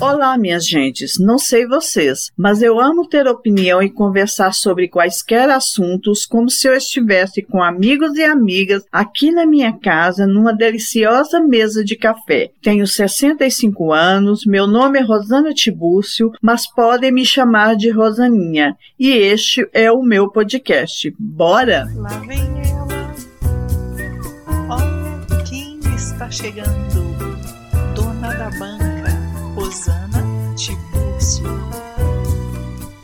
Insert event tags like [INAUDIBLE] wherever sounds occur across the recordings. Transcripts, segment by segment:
Olá, minhas gentes. Não sei vocês, mas eu amo ter opinião e conversar sobre quaisquer assuntos como se eu estivesse com amigos e amigas aqui na minha casa numa deliciosa mesa de café. Tenho 65 anos, meu nome é Rosana Tibúcio, mas podem me chamar de Rosaninha. E este é o meu podcast. Bora? Lá vem ela. Olha quem está chegando. Dona da banca. Rosana.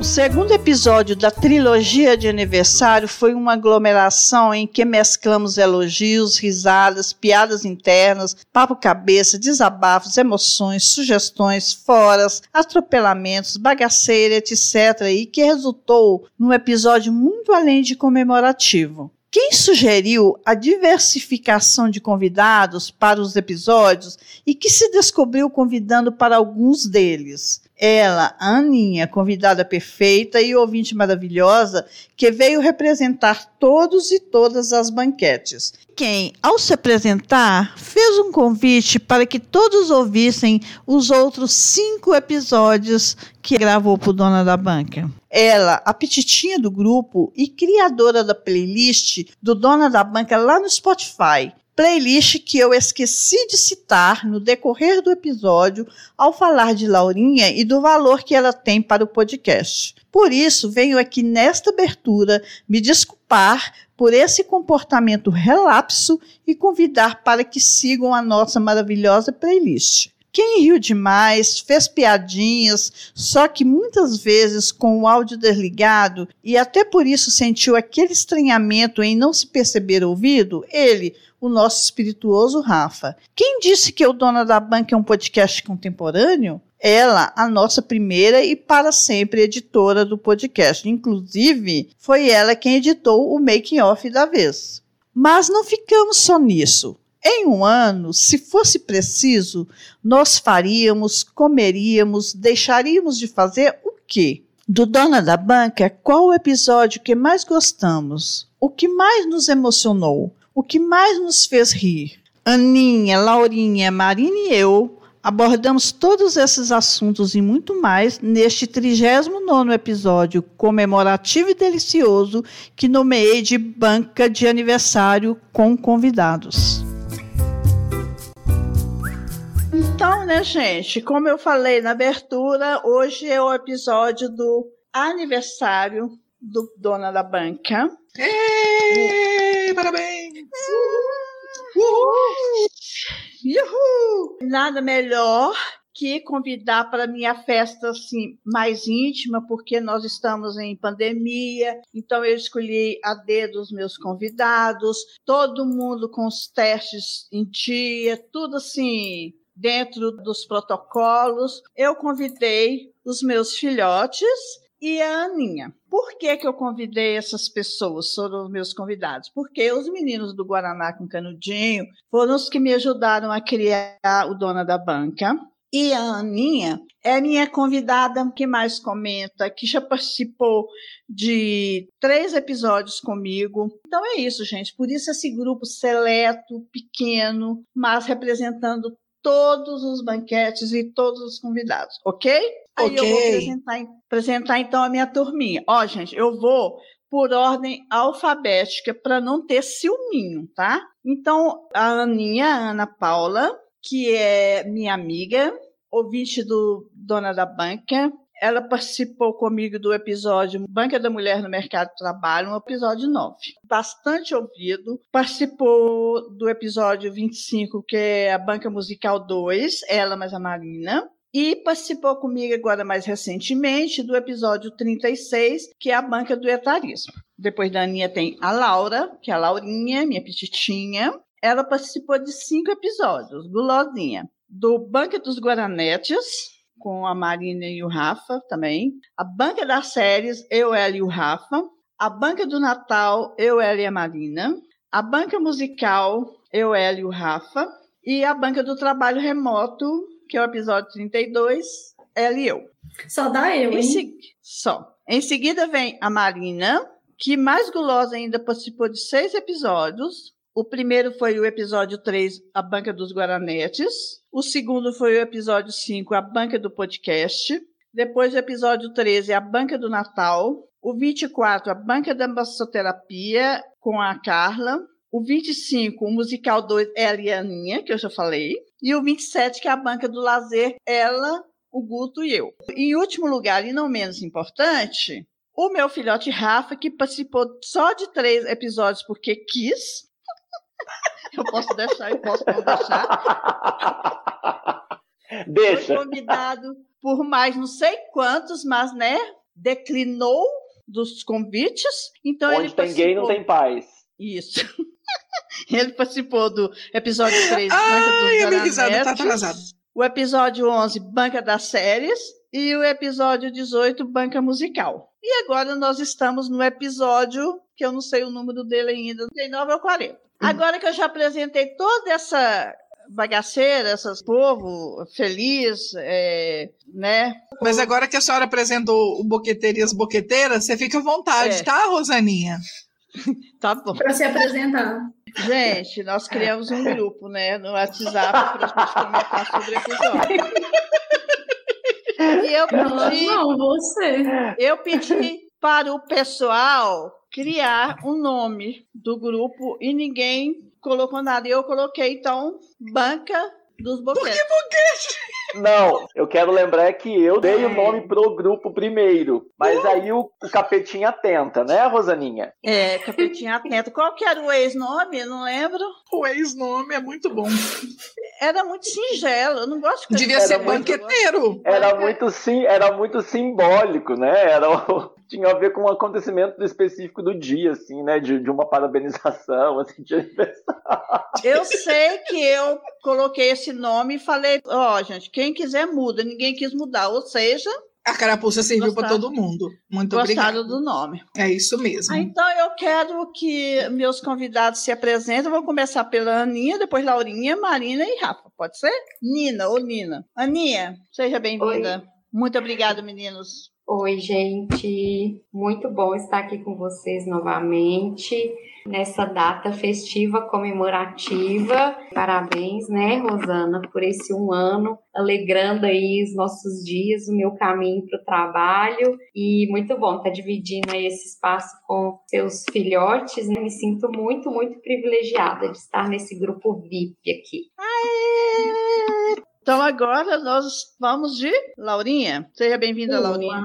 O segundo episódio da trilogia de aniversário foi uma aglomeração em que mesclamos elogios, risadas, piadas internas, papo cabeça, desabafos, emoções, sugestões, foras, atropelamentos, bagaceira, etc. e que resultou num episódio muito além de comemorativo. Quem sugeriu a diversificação de convidados para os episódios e que se descobriu convidando para alguns deles? Ela, a Aninha, convidada perfeita e ouvinte maravilhosa, que veio representar todos e todas as banquetes. Quem, ao se apresentar, fez um convite para que todos ouvissem os outros cinco episódios que gravou para Dona da Banca. Ela, a petitinha do grupo e criadora da playlist do Dona da Banca lá no Spotify, playlist que eu esqueci de citar no decorrer do episódio ao falar de Laurinha e do valor que ela tem para o podcast. Por isso, venho aqui nesta abertura me desculpar por esse comportamento relapso e convidar para que sigam a nossa maravilhosa playlist. Quem riu demais, fez piadinhas, só que muitas vezes com o áudio desligado e até por isso sentiu aquele estranhamento em não se perceber ouvido, ele, o nosso espirituoso Rafa. Quem disse que o Dona da Banca é um podcast contemporâneo? Ela, a nossa primeira e para sempre editora do podcast. Inclusive, foi ela quem editou o making off da vez. Mas não ficamos só nisso. Em um ano, se fosse preciso, nós faríamos, comeríamos, deixaríamos de fazer o quê? Do Dona da Banca, qual o episódio que mais gostamos? O que mais nos emocionou? O que mais nos fez rir? Aninha, Laurinha, Marina e eu abordamos todos esses assuntos e muito mais neste 39 episódio comemorativo e delicioso que nomeei de Banca de Aniversário com convidados. Então, né, gente, como eu falei na abertura, hoje é o episódio do aniversário do Dona da Banca. Ei, parabéns! Uhul! Uhul! Nada melhor que convidar para minha festa assim mais íntima, porque nós estamos em pandemia. Então eu escolhi a dedo os meus convidados, todo mundo com os testes em dia, tudo assim dentro dos protocolos. Eu convidei os meus filhotes e a Aninha. Por que, que eu convidei essas pessoas, foram os meus convidados? Porque os meninos do Guaraná com Canudinho foram os que me ajudaram a criar o Dona da Banca. E a Aninha é minha convidada que mais comenta, que já participou de três episódios comigo. Então é isso, gente. Por isso esse grupo seleto, pequeno, mas representando todos os banquetes e todos os convidados, ok? Aí okay. eu vou apresentar, apresentar então a minha turminha. Ó, gente, eu vou por ordem alfabética para não ter ciúminho, tá? Então, a Aninha, a Ana Paula, que é minha amiga, ouvinte do Dona da Banca, ela participou comigo do episódio Banca da Mulher no Mercado de Trabalho, um episódio 9. Bastante ouvido. Participou do episódio 25, que é a Banca Musical 2, ela mais a Marina. E participou comigo agora mais recentemente do episódio 36, que é a Banca do Etarismo. Depois da Aninha tem a Laura, que é a Laurinha, minha petitinha. Ela participou de cinco episódios, gulosinha. Do Banca dos Guaranetes, com a Marina e o Rafa também. A banca das séries, eu, ela e o Rafa. A banca do Natal, eu, ela e a Marina. A banca musical, eu, ela e o Rafa. E a banca do trabalho remoto, que é o episódio 32, ela e eu. Só dá eu, hein? Só. Em seguida vem a Marina, que mais gulosa ainda participou de seis episódios. O primeiro foi o episódio 3, A Banca dos Guaranetes. O segundo foi o episódio 5, A Banca do Podcast. Depois o episódio 13, A Banca do Natal. O 24, A Banca da Massoterapia, com a Carla. O 25, o musical 2, ela e a Aninha, que eu já falei. E o 27, que é a banca do lazer, ela, o Guto e eu. Em último lugar, e não menos importante, o meu filhote Rafa, que participou só de três episódios porque quis. Eu posso deixar, eu posso não deixar. [LAUGHS] Deixa. Foi convidado por mais não sei quantos, mas, né, declinou dos convites. Então Onde ele tem participou... gay não tem paz. Isso. [LAUGHS] Ele participou do episódio 3, Banca Ai, a minha dos risada tá atrasada. o episódio 11, Banca das Séries, e o episódio 18, Banca Musical. E agora nós estamos no episódio, que eu não sei o número dele ainda, 39 ou 40. Agora que eu já apresentei toda essa bagaceira, esses povo feliz, é, né? Mas agora que a senhora apresentou o Boqueteiro e as Boqueteiras, você fica à vontade, É. tá, Rosaninha? [LAUGHS] Tá bom. Para se apresentar. Gente, nós criamos um grupo, né, no WhatsApp para a gente comentar sobre o episódio. E eu Não, pedi, não, você. eu pedi para o pessoal criar um nome do grupo e ninguém colocou nada. E eu coloquei, então, Banca dos Boquetes. Não, eu quero lembrar que eu dei o nome pro grupo primeiro. Mas aí o, o capetinha tenta, né, Rosaninha? É, Capetinha Atento. Qual que era o ex-nome? Eu não lembro. O ex-nome é muito bom. Era muito singelo. Eu não gosto de Devia ser muito- banqueteiro. Era muito, sim, era muito simbólico, né? Era, o- tinha a ver com um acontecimento específico do dia, assim, né? De, de uma parabenização, [LAUGHS] assim, de aniversário. Eu sei que eu coloquei esse nome e falei, ó, gente, quem quiser muda, ninguém quis mudar, ou seja, A carapuça serviu para todo mundo. Muito gostaram obrigada. do nome. É isso mesmo. Ah, então eu quero que meus convidados se apresentem. Vou começar pela Aninha, depois Laurinha, Marina e Rafa. Pode ser? Nina ou Nina. Aninha, seja bem-vinda. Muito obrigada, meninos. Oi, gente. Muito bom estar aqui com vocês novamente nessa data festiva comemorativa. Parabéns, né, Rosana, por esse um ano, alegrando aí os nossos dias, o meu caminho para o trabalho. E muito bom estar dividindo aí esse espaço com seus filhotes. né? Me sinto muito, muito privilegiada de estar nesse grupo VIP aqui. Então agora nós vamos de Laurinha. Seja bem-vinda, Laurinha.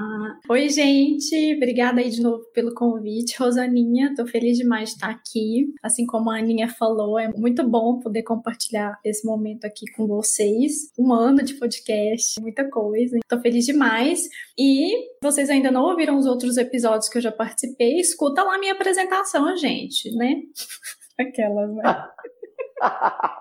Oi, gente. Obrigada aí de novo pelo convite, Rosaninha. Tô feliz demais de estar aqui. Assim como a Aninha falou, é muito bom poder compartilhar esse momento aqui com vocês. Um ano de podcast, muita coisa. Tô feliz demais. E se vocês ainda não ouviram os outros episódios que eu já participei, escuta lá a minha apresentação, gente, né? [LAUGHS] Aquelas, né? [LAUGHS]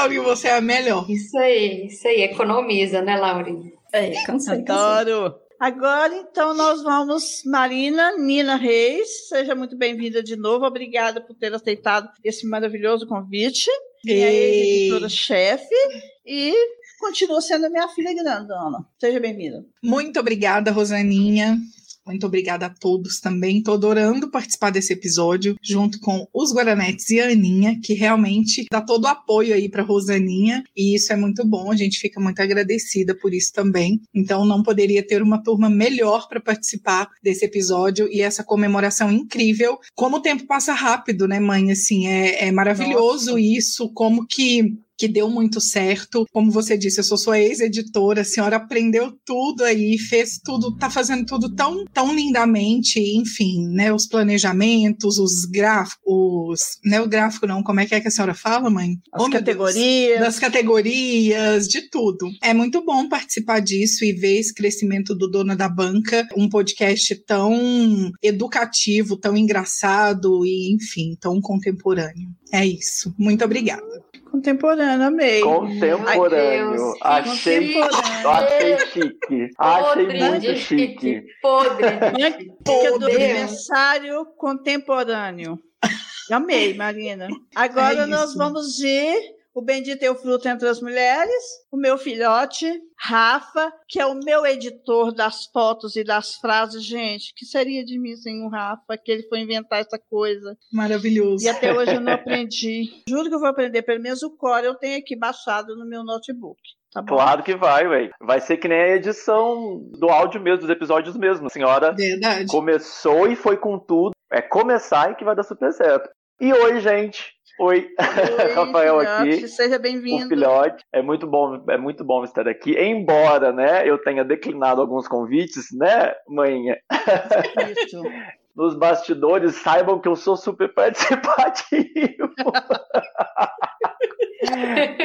Laurinha, você é a melhor. Isso aí, isso aí. Economiza, né, Laurinha? É, cansei, cansei. Adoro. Agora, então, nós vamos, Marina Nina Reis, seja muito bem-vinda de novo. Obrigada por ter aceitado esse maravilhoso convite. Minha editora-chefe e continua sendo minha filha grandona. Seja bem-vinda. Muito obrigada, Rosaninha. Muito obrigada a todos também. Estou adorando participar desse episódio, junto com os Guaranetes e a Aninha, que realmente dá todo o apoio aí para Rosaninha, e isso é muito bom. A gente fica muito agradecida por isso também. Então, não poderia ter uma turma melhor para participar desse episódio e essa comemoração incrível. Como o tempo passa rápido, né, mãe? Assim, é, é maravilhoso Nossa. isso, como que que deu muito certo. Como você disse, eu sou sua ex-editora, a senhora aprendeu tudo aí, fez tudo, tá fazendo tudo tão, tão lindamente, enfim, né? Os planejamentos, os gráficos, né? O gráfico não, como é que é que a senhora fala, mãe? As Oh, meu Deus categorias. das categorias, de tudo. É muito bom participar disso e ver esse crescimento do Dona da Banca, um podcast tão educativo, tão engraçado e, enfim, tão contemporâneo. É isso. Muito obrigada. Contemporânea, amei. Contemporâneo. Ai, Deus, que achei, contemporâneo. achei chique. Achei Podre muito de chique. Podre dica do aniversário contemporâneo. Amei, Marina. Agora É nós vamos de o Bendito é o Fruto entre as Mulheres, o meu filhote, Rafa, que é o meu editor das fotos e das frases. Gente, que seria de mim sem o Rafa, que ele foi inventar essa coisa. Maravilhoso. E até hoje eu não [LAUGHS] aprendi. Juro que eu vou aprender, pelo menos o core eu tenho aqui baixado no meu notebook. Tá claro que vai, ué. Vai ser que nem a edição do áudio mesmo, dos episódios mesmo. A senhora Verdade. começou e foi com tudo. É começar e que vai dar super certo. E oi, gente. Oi, Oi [LAUGHS] Rafael filhote, aqui. Seja O bem-vindo. filhote. É muito bom, é muito bom estar aqui. Embora, né, eu tenha declinado alguns convites, né, mãe? Isso. [LAUGHS] Nos bastidores, saibam que eu sou super [LAUGHS] participativo.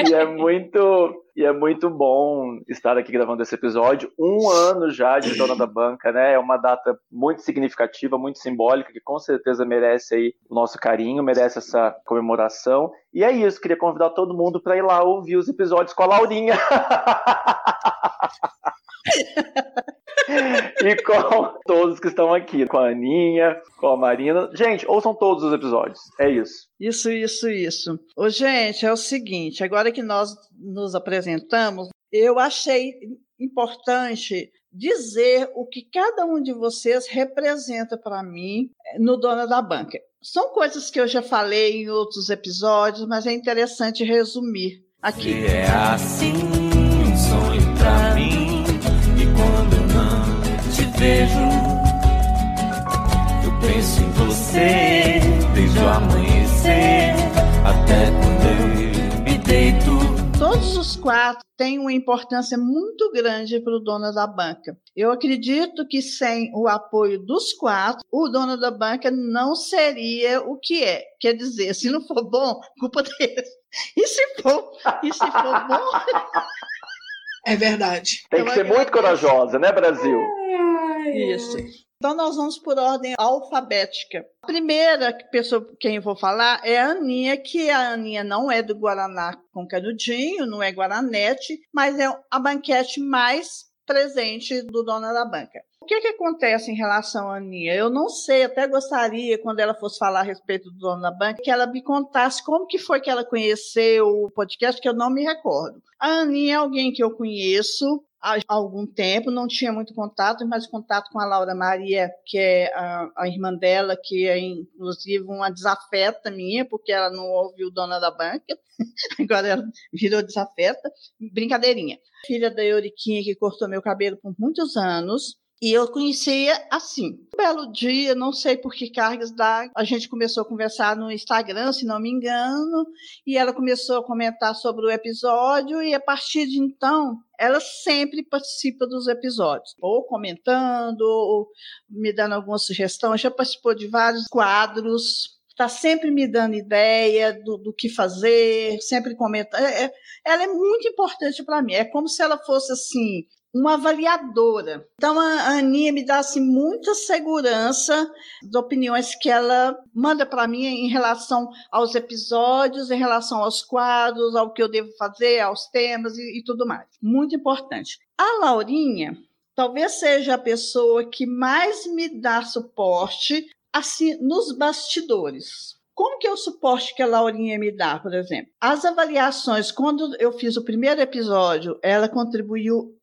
e é muito e é muito bom estar aqui gravando esse episódio. Um ano já de Dona da Banca, né? É uma data muito significativa, muito simbólica, que com certeza merece aí o nosso carinho, merece essa comemoração. E é isso, queria convidar todo mundo para ir lá ouvir os episódios com a Laurinha. [LAUGHS] e com todos que estão aqui, com a Aninha, com a Marina. Gente, ouçam todos os episódios. É isso. Isso, isso, isso. Ô, gente, é o seguinte, agora que nós nos apresentamos, eu achei importante dizer o que cada um de vocês representa para mim eh, no Dona da Banca. São coisas que eu já falei em outros episódios, mas é interessante resumir aqui. E é assim vejo, eu penso em você desde o amanhecer até quando eu me deito. Todos os quatro têm uma importância muito grande para o dono da banca. Eu acredito que sem o apoio dos quatro, o dono da banca não seria o que é. Quer dizer, se não for bom, culpa deles. E se for, e se for bom, [LAUGHS] É verdade. Tem que ser muito corajosa, né, Brasil? Isso. Então, nós vamos por ordem alfabética. A primeira pessoa quem eu vou falar é a Aninha, que a Aninha não é do Guaraná com canudinho, não é Guaranete, mas é a banquete mais presente do Dona da Banca. O que, que acontece em relação à Aninha? Eu não sei, até gostaria, quando ela fosse falar a respeito do Dona da Banca, que ela me contasse como que foi que ela conheceu o podcast, que eu não me recordo. A Aninha é alguém que eu conheço, há algum tempo, não tinha muito contato, mas contato com a Laura Maria, que é a, a irmã dela, que é inclusive uma desafeta minha, porque ela não ouviu Dona da Banca, [LAUGHS] agora ela virou desafeta, brincadeirinha. Filha da Euriquinha, que cortou meu cabelo por muitos anos, e eu conhecia assim. Um belo dia, não sei por que cargas da. A gente começou a conversar no Instagram, se não me engano, e ela começou a comentar sobre o episódio, e a partir de então, ela sempre participa dos episódios, ou comentando, ou me dando alguma sugestão. Já participou de vários quadros, está sempre me dando ideia do, do que fazer, sempre comenta. É, é, ela é muito importante para mim. É como se ela fosse assim uma avaliadora. Então a Aninha me dá assim, muita segurança das opiniões que ela manda para mim em relação aos episódios, em relação aos quadros, ao que eu devo fazer, aos temas e, e tudo mais. Muito importante. A Laurinha talvez seja a pessoa que mais me dá suporte assim nos bastidores. Como que é o suporte que a Laurinha me dá, por exemplo? As avaliações, quando eu fiz o primeiro episódio, ela contribuiu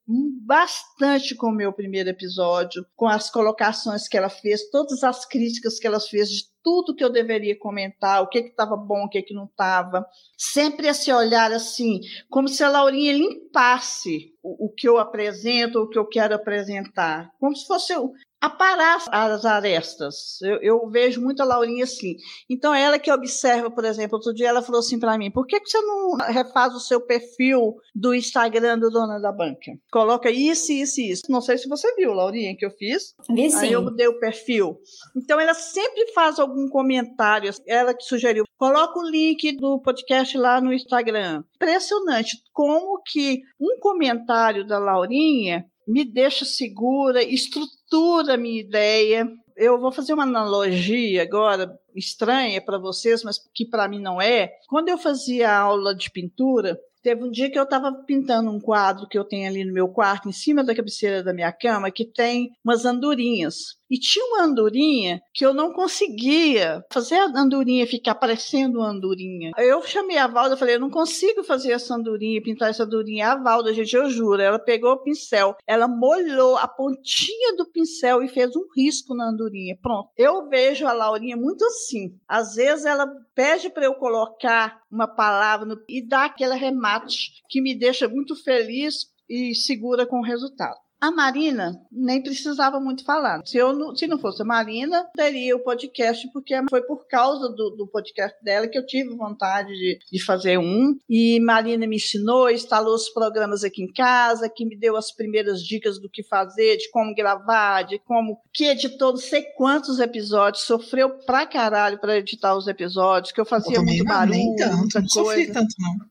bastante com o meu primeiro episódio, com as colocações que ela fez, todas as críticas que ela fez de tudo que eu deveria comentar, o que estava bom, o que, que não estava. Sempre esse olhar assim, como se a Laurinha limpasse o, o que eu apresento, o que eu quero apresentar. Como se fosse aparar as arestas. Eu, eu, vejo muito a Laurinha assim. Então, ela que observa, por exemplo, outro dia ela falou assim para mim: por que, que você não refaz o seu perfil do Instagram do Dona da Banca? Coloca isso, isso e isso. Não sei se você viu, Laurinha, que eu fiz. Vi sim. Aí eu mudei o perfil. Então, ela sempre faz algum comentário. Ela que sugeriu: coloca o link do podcast lá no Instagram. Impressionante como que um comentário da Laurinha me deixa segura, estrutura a minha ideia. Eu vou fazer uma analogia agora estranha para vocês, mas que para mim não é. Quando eu fazia aula de pintura, teve um dia que eu estava pintando um quadro que eu tenho ali no meu quarto, em cima da cabeceira da minha cama, que tem umas andorinhas. E tinha uma andorinha que eu não conseguia fazer a andorinha ficar parecendo uma andorinha. Eu chamei a Valda, falei, eu não consigo fazer essa andorinha, pintar essa andorinha. A Valda, gente, eu juro, ela pegou o pincel, ela molhou a pontinha do pincel e fez um risco na andorinha. Pronto. Eu vejo a Laurinha muito assim. Às vezes ela pede para eu colocar uma palavra no, e dá aquele remate que me deixa muito feliz e segura com o resultado. A Marina nem precisava muito falar. Se, eu não, se não fosse a Marina, teria o podcast, porque foi por causa do, do podcast dela que eu tive vontade de, de, fazer um. E Marina me ensinou, instalou os programas aqui em casa, que me deu as primeiras dicas do que fazer, de como gravar, de como. que editou não sei quantos episódios, sofreu pra caralho para editar os episódios, que eu fazia eu muito não, barulho. Nem tanto, não sofri tanto, não.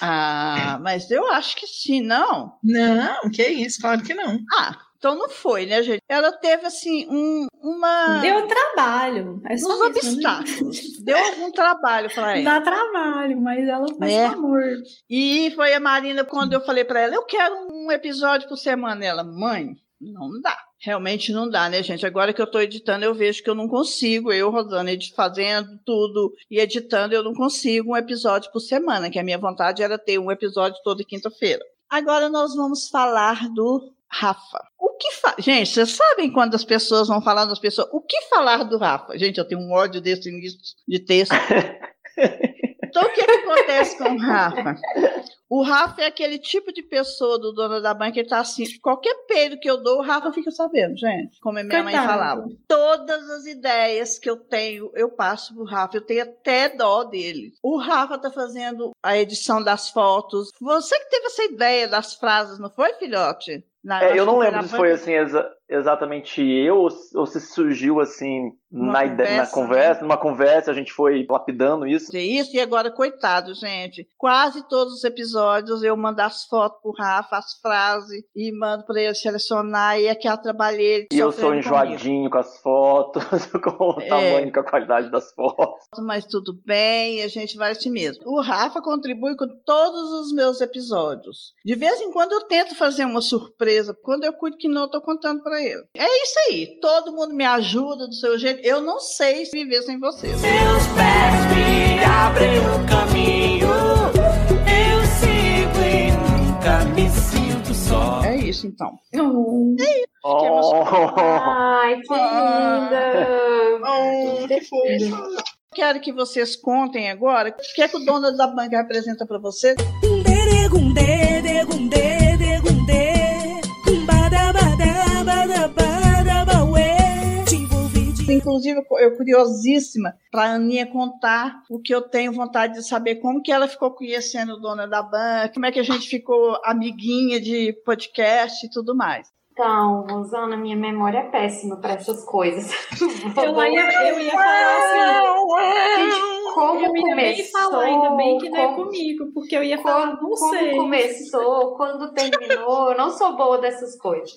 Ah, mas eu acho que sim, não? Não, que isso, claro que não. Ah, então não foi, né, gente? Ela teve, assim, um, uma. Deu trabalho. É só uns isso, né? obstáculos. Né? Deu algum trabalho para ela. Dá trabalho, mas ela faz é. amor. E foi a Marina, quando eu falei para ela, eu quero um episódio por semana. Ela, mãe, não dá. Realmente não dá, né, gente? Agora que eu estou editando, eu vejo que eu não consigo. Eu, Rosana, fazendo tudo e editando, eu não consigo um episódio por semana, que a minha vontade era ter um episódio toda quinta-feira. Agora nós vamos falar do Rafa. O que fa... Gente, vocês sabem quando as pessoas vão falar das pessoas? O que falar do Rafa? Gente, eu tenho um ódio desse início de texto. [LAUGHS] Então, o que, que acontece com o Rafa? O Rafa é aquele tipo de pessoa do dono da banca que tá assim, qualquer peido que eu dou, o Rafa fica sabendo, gente. Como a minha Coitado. mãe falava. Todas as ideias que eu tenho, eu passo pro Rafa. Eu tenho até dó dele. O Rafa tá fazendo a edição das fotos. Você que teve essa ideia das frases, não foi, filhote? Na, é, eu não lembro se foi assim exa exatamente eu ou, se surgiu assim na, conversa, ideia, na conversa, né? numa conversa, a gente foi lapidando isso. Isso, e agora, coitado, gente. Quase todos os episódios eu mando as fotos pro Rafa, as frases, e mando para ele selecionar, e é que eu trabalhei. E eu sou enjoadinho comigo. com as fotos, [LAUGHS] com o é. tamanho, com a qualidade das fotos. Mas tudo bem, a gente vai assim mesmo. O Rafa contribui com todos os meus episódios. De vez em quando eu tento fazer uma surpresa, quando eu cuido que não, eu tô contando para ele. É isso aí, todo mundo me ajuda do seu jeito. Eu não sei viver sem vocês. Seus pés me abrem o caminho, eu sigo e nunca me sinto só. É isso então. Oh. É isso. Oh. Ai, que linda! Oh, que fofo. Quero que vocês contem agora o que é que o dono da banca representa para vocês. Inclusive, eu curiosíssima para a Aninha contar o que eu tenho vontade de saber, como que ela ficou conhecendo o dona da banca, como é que a gente ficou amiguinha de podcast e tudo mais. Então, Rosana, minha memória é péssima para essas coisas. [LAUGHS] Eu ia, eu ia falar assim. Gente, como eu ia começou? Falar, ainda bem que não é comigo, porque eu ia falar, como, não como sei. começou, quando terminou, eu não sou boa dessas coisas.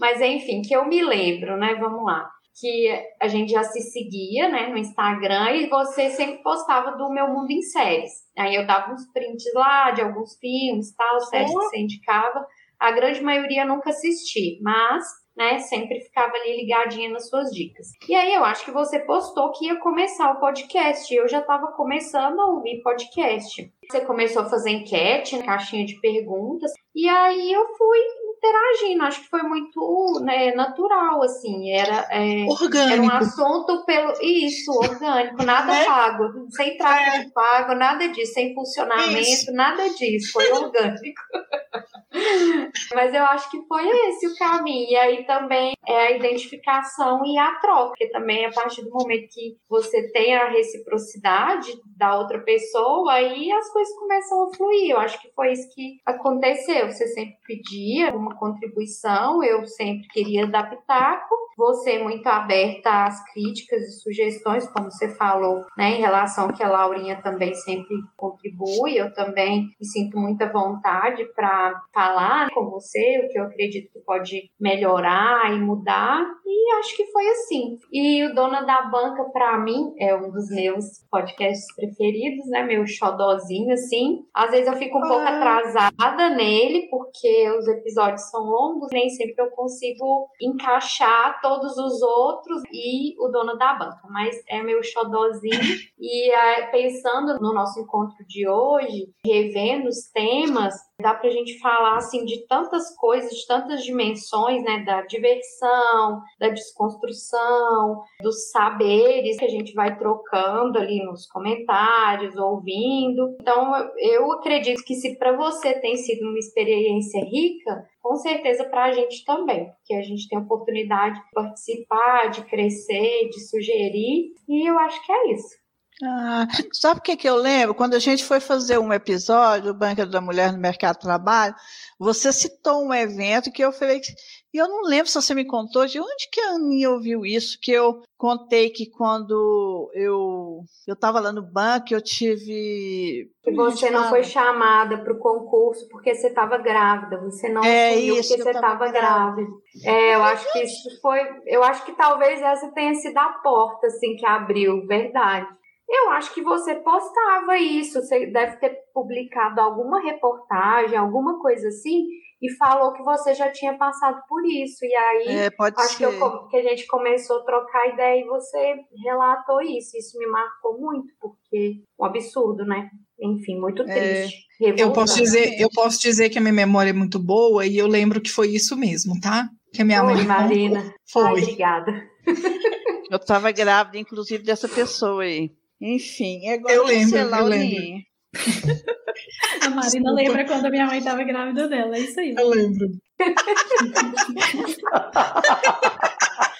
Mas enfim, que eu me lembro, né? Vamos lá. Que a gente já se seguia, né, no Instagram e você sempre postava do Meu Mundo em Séries. Aí eu dava uns prints lá de alguns filmes, tal, séries que você indicava. A grande maioria nunca assisti, mas né, sempre ficava ali ligadinha nas suas dicas. E aí eu acho que você postou que ia começar o podcast. Eu já estava começando a ouvir podcast. Você começou a fazer enquete, caixinha de perguntas, e aí eu fui interagindo. Acho que foi muito né, natural, assim. Era, é, orgânico. era um assunto pelo. Isso, orgânico, nada [LAUGHS] é. pago. Sem tráfego é. pago, nada disso, sem funcionamento, Isso. nada disso. Foi [LAUGHS] orgânico. Mas eu acho que foi esse o caminho. E aí também é a identificação e a troca, porque também a partir do momento que você tem a reciprocidade da outra pessoa, aí as coisas começam a fluir. Eu acho que foi isso que aconteceu. Você sempre pedia uma contribuição, eu sempre queria dar pitaco. Você muito aberta às críticas e sugestões, como você falou, né, em relação que a Laurinha também sempre contribui. Eu também me sinto muita vontade para falar com você, o que eu acredito que pode melhorar e mudar, e acho que foi assim. E o Dona da Banca, para mim, é um dos meus podcasts preferidos, né? Meu xodozinho, assim. Às vezes eu fico um pouco Ah. atrasada nele, porque os episódios são longos, nem sempre eu consigo encaixar todos os outros e o Dona da Banca, mas é meu xodozinho. E é, pensando no nosso encontro de hoje, revendo os temas, dá pra gente falar assim de tantas coisas, de tantas dimensões, né, da diversão, da desconstrução, dos saberes que a gente vai trocando ali nos comentários, ouvindo. Então, eu acredito que se para você tem sido uma experiência rica, com certeza para a gente também, porque a gente tem a oportunidade de participar, de crescer, de sugerir, e eu acho que é isso. Ah, sabe o que, que eu lembro? Quando a gente foi fazer um episódio, o Banca da Mulher no Mercado de Trabalho, você citou um evento que eu falei, e eu não lembro se você me contou de onde que a Aninha ouviu isso, que eu contei que quando eu eu estava lá no banco, eu tive. Que você não foi chamada para o concurso porque você estava grávida. Você não É isso, porque você tava estava grávida. É, eu acho que isso foi. Eu acho que talvez essa tenha sido a porta assim que abriu, verdade. Eu acho que você postava isso, você deve ter publicado alguma reportagem, alguma coisa assim, e falou que você já tinha passado por isso. E aí É, pode acho que, eu que a gente começou a trocar ideia e você relatou isso. Isso me marcou muito, porque um absurdo, né? Enfim, muito É. triste. Eu posso dizer, eu posso dizer que a minha memória é muito boa e eu lembro que foi isso mesmo, tá? Que a minha mãe Oi, contou. Marina. Ai, Foi. obrigada. Eu estava grávida, inclusive, dessa pessoa aí. Enfim, e agora Eu lembro, eu Laurinha. A Marina Desculpa. lembra quando a minha mãe estava grávida dela, é isso aí. Eu lembro. [LAUGHS]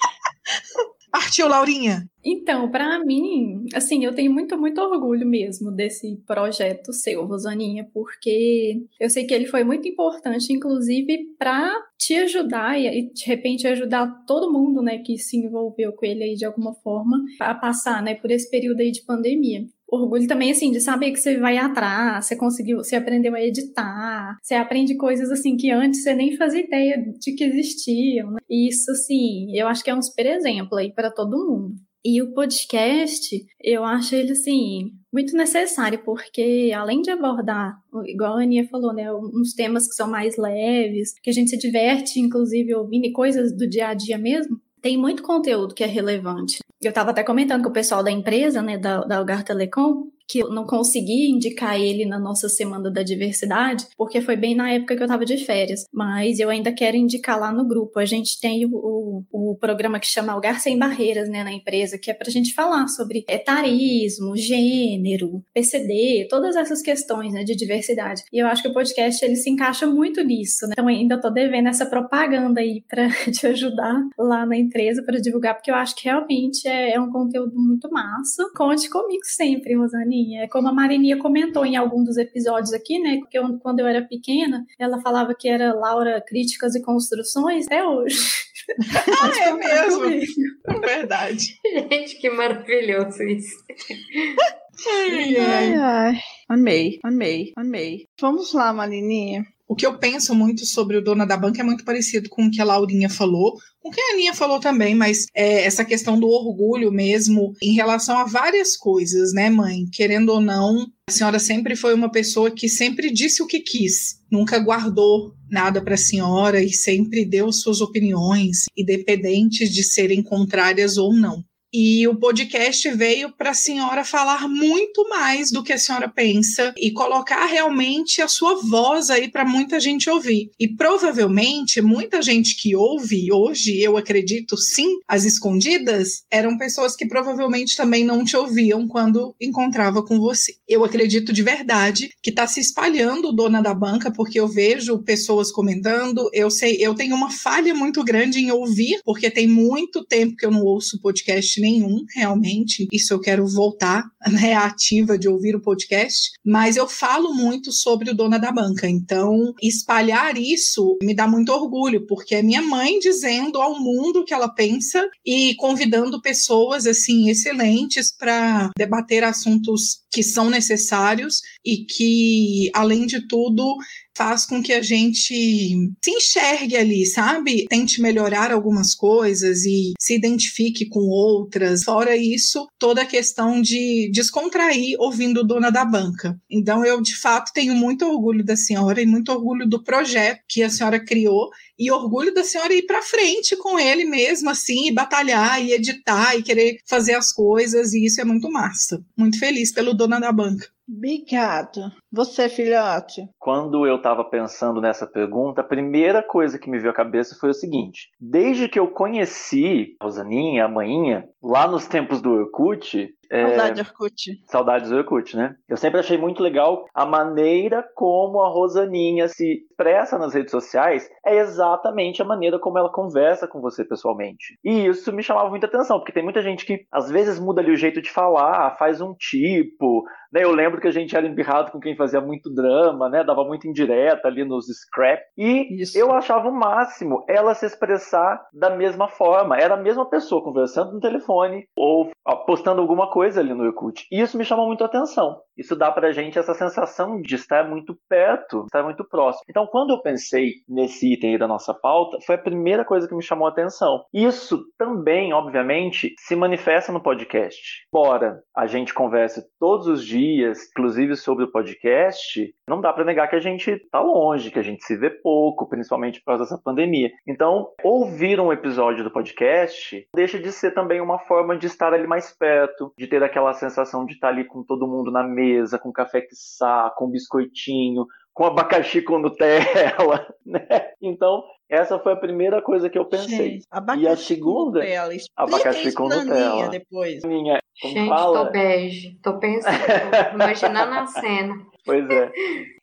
Partiu, Laurinha. Então, para mim, assim, eu tenho muito, muito orgulho mesmo desse projeto seu, Rosaninha, porque eu sei que ele foi muito importante, inclusive, para te ajudar e, de repente ajudar todo mundo, né, que se envolveu com ele aí de alguma forma a passar, né, por esse período aí de pandemia. Orgulho também, assim, de saber que você vai atrás, você conseguiu, você aprendeu a editar, você aprende coisas, assim, que antes você nem fazia ideia de que existiam, né? E isso, assim, eu acho que é um super exemplo aí para todo mundo. E o podcast, eu acho ele, assim, muito necessário, porque além de abordar, igual a Aninha falou, né, uns temas que são mais leves, que a gente se diverte, inclusive, ouvindo, e coisas do dia a dia mesmo, tem muito conteúdo que é relevante. Eu estava até comentando com o pessoal da empresa, né, da, da Algar Telecom, que eu não consegui indicar ele na nossa Semana da Diversidade, porque foi bem na época que eu estava de férias. Mas eu ainda quero indicar lá no grupo. A gente tem o, o, o programa que chama Algar Sem Barreiras, né, na empresa, que é para a gente falar sobre etarismo, gênero, PCD, todas essas questões, né, de diversidade. E eu acho que o podcast, ele se encaixa muito nisso, né? Então ainda tô devendo essa propaganda aí para [LAUGHS] te ajudar lá na empresa para divulgar, porque eu acho que realmente é, é um conteúdo muito massa. Conte comigo sempre, Rosaninha. É como a Marininha comentou em algum dos episódios aqui, né? Porque eu, quando eu era pequena, ela falava que era Laura Críticas e Construções, até hoje. [LAUGHS] Ah, é mesmo? É verdade. Gente, que maravilhoso isso. Ai, ai. Ai, ai. Amei, amei, amei. Vamos lá, Marininha. O que eu penso muito sobre o Dona da Banca é muito parecido com o que a Laurinha falou, com o que a Aninha falou também, mas é essa questão do orgulho mesmo em relação a várias coisas, né, mãe? Querendo ou não, a senhora sempre foi uma pessoa que sempre disse o que quis, nunca guardou nada para a senhora e sempre deu suas opiniões, independentes de serem contrárias ou não. E o podcast veio para a senhora falar muito mais do que a senhora pensa e colocar realmente a sua voz aí para muita gente ouvir. E provavelmente muita gente que ouve hoje, eu acredito sim, as escondidas, eram pessoas que provavelmente também não te ouviam quando encontrava com você. Eu acredito de verdade que está se espalhando dona da banca, porque eu vejo pessoas comentando, eu sei, eu tenho uma falha muito grande em ouvir, porque tem muito tempo que eu não ouço podcast nenhum, realmente. Isso eu quero voltar, né, ativa de ouvir o podcast. Mas eu falo muito sobre o Dona da Banca. Então, espalhar isso me dá muito orgulho, porque é minha mãe dizendo ao mundo o que ela pensa e convidando pessoas, assim, excelentes para debater assuntos que são necessários e que, além de tudo, faz com que a gente se enxergue ali, sabe? Tente melhorar algumas coisas e se identifique com outras. Fora isso, toda a questão de descontrair ouvindo Dona da Banca. Então, eu de fato tenho muito orgulho da senhora e muito orgulho do projeto que a senhora criou e orgulho da senhora ir para frente com ele mesmo, assim, e batalhar, e editar, e querer fazer as coisas, e isso é muito massa. Muito feliz pelo Dona da Banca. Obrigado. Você, filhote? Quando eu estava pensando nessa pergunta, a primeira coisa que me veio à cabeça foi o seguinte: desde que eu conheci a Rosaninha, a manhinha, lá nos tempos do Orkut. Saudade é... Orkut. Saudades do Orkut, né? Eu sempre achei muito legal a maneira como a Rosaninha se expressa nas redes sociais é exatamente a maneira como ela conversa com você pessoalmente. E isso me chamava muita atenção, porque tem muita gente que às vezes muda ali o jeito de falar, faz um tipo, né? Eu lembro que a gente era embirrado com quem fazia muito drama, né? Dava muito indireta ali nos scrap. E Isso. eu achava o máximo ela se expressar da mesma forma. Era a mesma pessoa conversando no telefone ou postando alguma coisa ali no Orkut. E isso me chamou muito a atenção. Isso dá pra gente essa sensação de estar muito perto, estar muito próximo. Então, quando eu pensei nesse item aí da nossa pauta, foi a primeira coisa que me chamou a atenção. Isso também, obviamente, se manifesta no podcast. Embora a gente converse todos os dias, inclusive sobre o podcast, não dá para negar que a gente tá longe, que a gente se vê pouco, principalmente por causa dessa pandemia. Então, ouvir um episódio do podcast deixa de ser também uma forma de estar ali mais perto, de ter aquela sensação de estar ali com todo mundo na mesa, com café que com biscoitinho, com abacaxi com Nutella, [LAUGHS] né? Então, essa foi a primeira coisa que eu pensei. Gente, e a segunda, com Nutella. abacaxi com Nutella. Depois. Minha, Gente, fala? tô bege. Tô pensando, [LAUGHS] imaginando a cena. Pois é.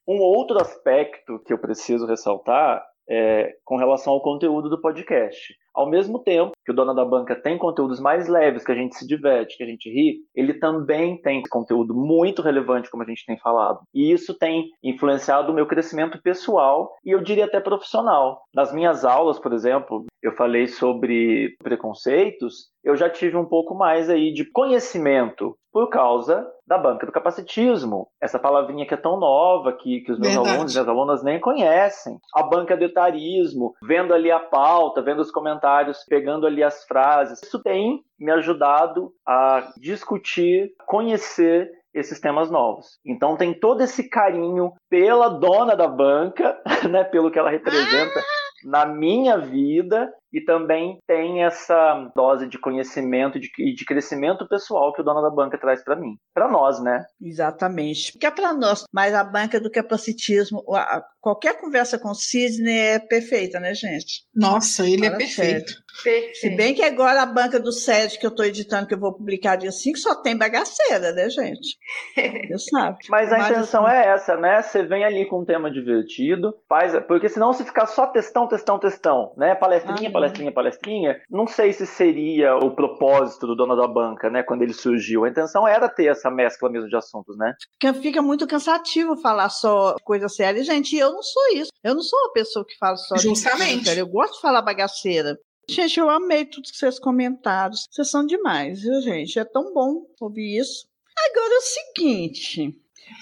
Um outro aspecto que eu preciso ressaltar é com relação ao conteúdo do podcast. Ao mesmo tempo que o Dona da Banca tem conteúdos mais leves, que a gente se diverte, que a gente ri, ele também tem conteúdo muito relevante, como a gente tem falado. E isso tem influenciado o meu crescimento pessoal e eu diria até profissional. Nas minhas aulas, por exemplo, eu falei sobre preconceitos, eu já tive um pouco mais aí de conhecimento por causa da banca do capacitismo. Essa palavrinha que é tão nova que, que os meus Verdade. alunos e as alunas nem conhecem. A banca do etarismo, vendo ali a pauta, vendo os comentários, pegando ali as frases. Isso tem me ajudado a discutir, conhecer esses temas novos. Então tem todo esse carinho pela dona da banca, [LAUGHS] né, pelo que ela representa na minha vida e também tem essa dose de conhecimento e de, de crescimento pessoal que o dono da banca traz para mim. Para nós, né? Exatamente. Porque é para nós, mas a banca do capacitismo, a- qualquer conversa com o Sidney é perfeita, né, gente? Nossa, ele é Fala perfeito. Perfeito. Se bem que agora a banca do Sérgio que eu estou editando, que eu vou publicar dia 5, só tem bagaceira, né, gente? [LAUGHS] Você sabe. Mas a Mas, intenção assim, é essa, né? Você vem ali com um tema divertido, faz, porque senão se ficar só textão, textão, textão, né? Palestrinha, Ah, palestrinha, palestrinha, não sei se seria o propósito do dono da banca, né? Quando ele surgiu. A intenção era ter essa mescla mesmo de assuntos, né? Fica, fica muito cansativo falar só coisa séria. Gente, eu não sou isso. Eu não sou uma pessoa que fala só Justamente. séria. Eu gosto de falar bagaceira. Gente, eu amei tudo que vocês comentaram. Vocês são demais, viu, gente? É tão bom ouvir isso. Agora é o seguinte: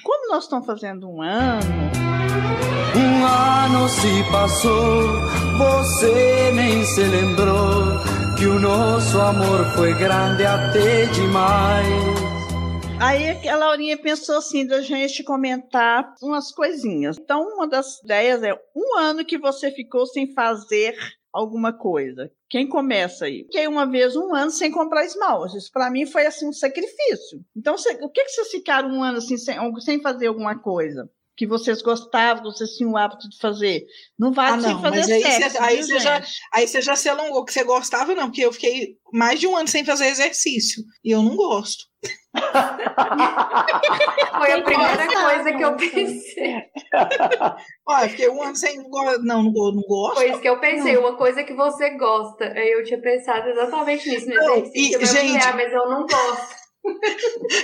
como nós estamos fazendo um ano, Um ano se passou, você nem se lembrou que o nosso amor foi grande até demais. Aí a Laurinha pensou assim da gente comentar umas coisinhas. Então, uma das ideias é um ano que você ficou sem fazer alguma coisa. Quem começa aí? Fiquei uma vez um ano sem comprar esmalte. Isso para mim foi assim um sacrifício. Então, cê- o que, que vocês ficaram um ano assim sem, sem fazer alguma coisa? Que vocês gostavam, que vocês tinham o hábito de fazer. Não vale Ah, sem não, fazer mas aí sexo, cê- aí viu, cê já- gente? Aí você já se alongou que você gostava, não, porque eu fiquei mais de um ano sem fazer exercício. E eu não gosto. [LAUGHS] Foi a primeira coisa que eu pensei. [LAUGHS] Olha, fiquei um ano sem. Não, não, não gosto. Foi isso que eu pensei, não. uma coisa que você gosta. Aí eu tinha pensado exatamente nisso no exercício. E, gente, ah, mas eu não gosto.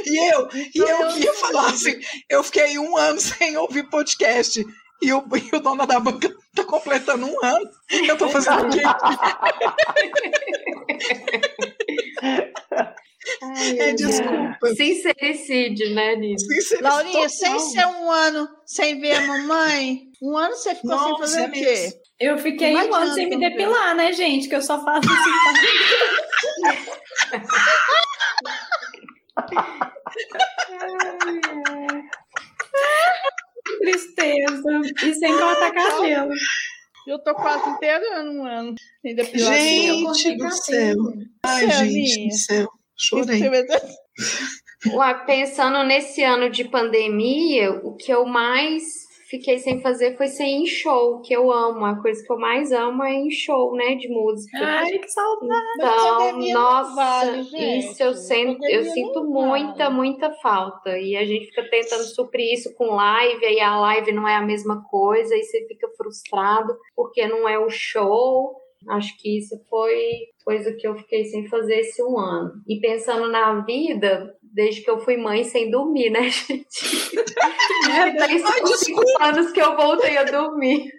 E eu, e eu ia falar assim, eu fiquei um ano [LAUGHS] sem ouvir podcast. E o, e o dono da banca tá completando um ano. Eu tô fazendo o quê? Ai, é, desculpa. Sincericídio, né, Nina? Laurinha, sem ser um ano sem ver a mamãe, um ano você ficou Nossa, sem fazer o quê? Eu fiquei um ano sem me depilar, né, gente? Que eu só faço assim. [LAUGHS] [LAUGHS] Tristeza. E sem cortar cabelo. Eu tô quase inteirando um ano sem depilar. Gente do céu. Ai, gente do céu. Chorei. Pensando nesse ano de pandemia, o que eu mais fiquei sem fazer foi ser em show, que eu amo. A coisa que eu mais amo é em show, né, de música. Ai, que saudade. Então, nossa, vale, isso eu, sinto, eu sinto muita, muita falta. E a gente fica tentando suprir isso com live, aí a live não é a mesma coisa, aí você fica frustrado porque não é o show. Acho que isso foi coisa que eu fiquei sem fazer esse um ano. E pensando na vida, desde que eu fui mãe sem dormir, né, [LAUGHS] gente? É, tem cinco anos que eu voltei a dormir.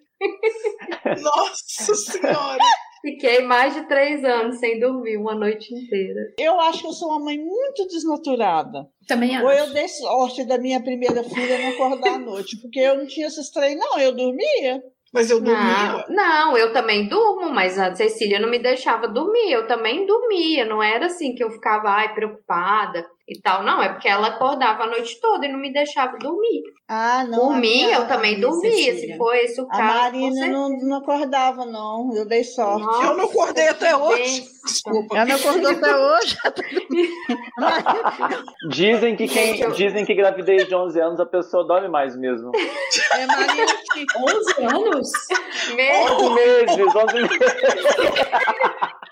Nossa Senhora! Fiquei mais de três anos sem dormir, uma noite inteira. Eu acho que eu sou uma mãe muito desnaturada. Também acho. Ou eu dei sorte da minha primeira filha não acordar à noite, porque eu não tinha esses três, não, eu dormia. Mas eu dormia. Não, não, eu também durmo, mas a Cecília não me deixava dormir. Eu também dormia. Não era assim que eu ficava ai, preocupada e tal. Não, é porque ela acordava a noite toda e não me deixava dormir. Ah, não. Por mim, eu também dormia, Cecília. se foi esse o caso. A Marina não, não acordava, não. Eu dei sorte. Nossa, eu não acordei até hoje. Desculpa. Ela não acordou até hoje. [LAUGHS] dizem, que quem, dizem que gravidez de 11 anos a pessoa dorme mais mesmo. É Marina, 11 anos? 11 meses, 11 meses. [LAUGHS]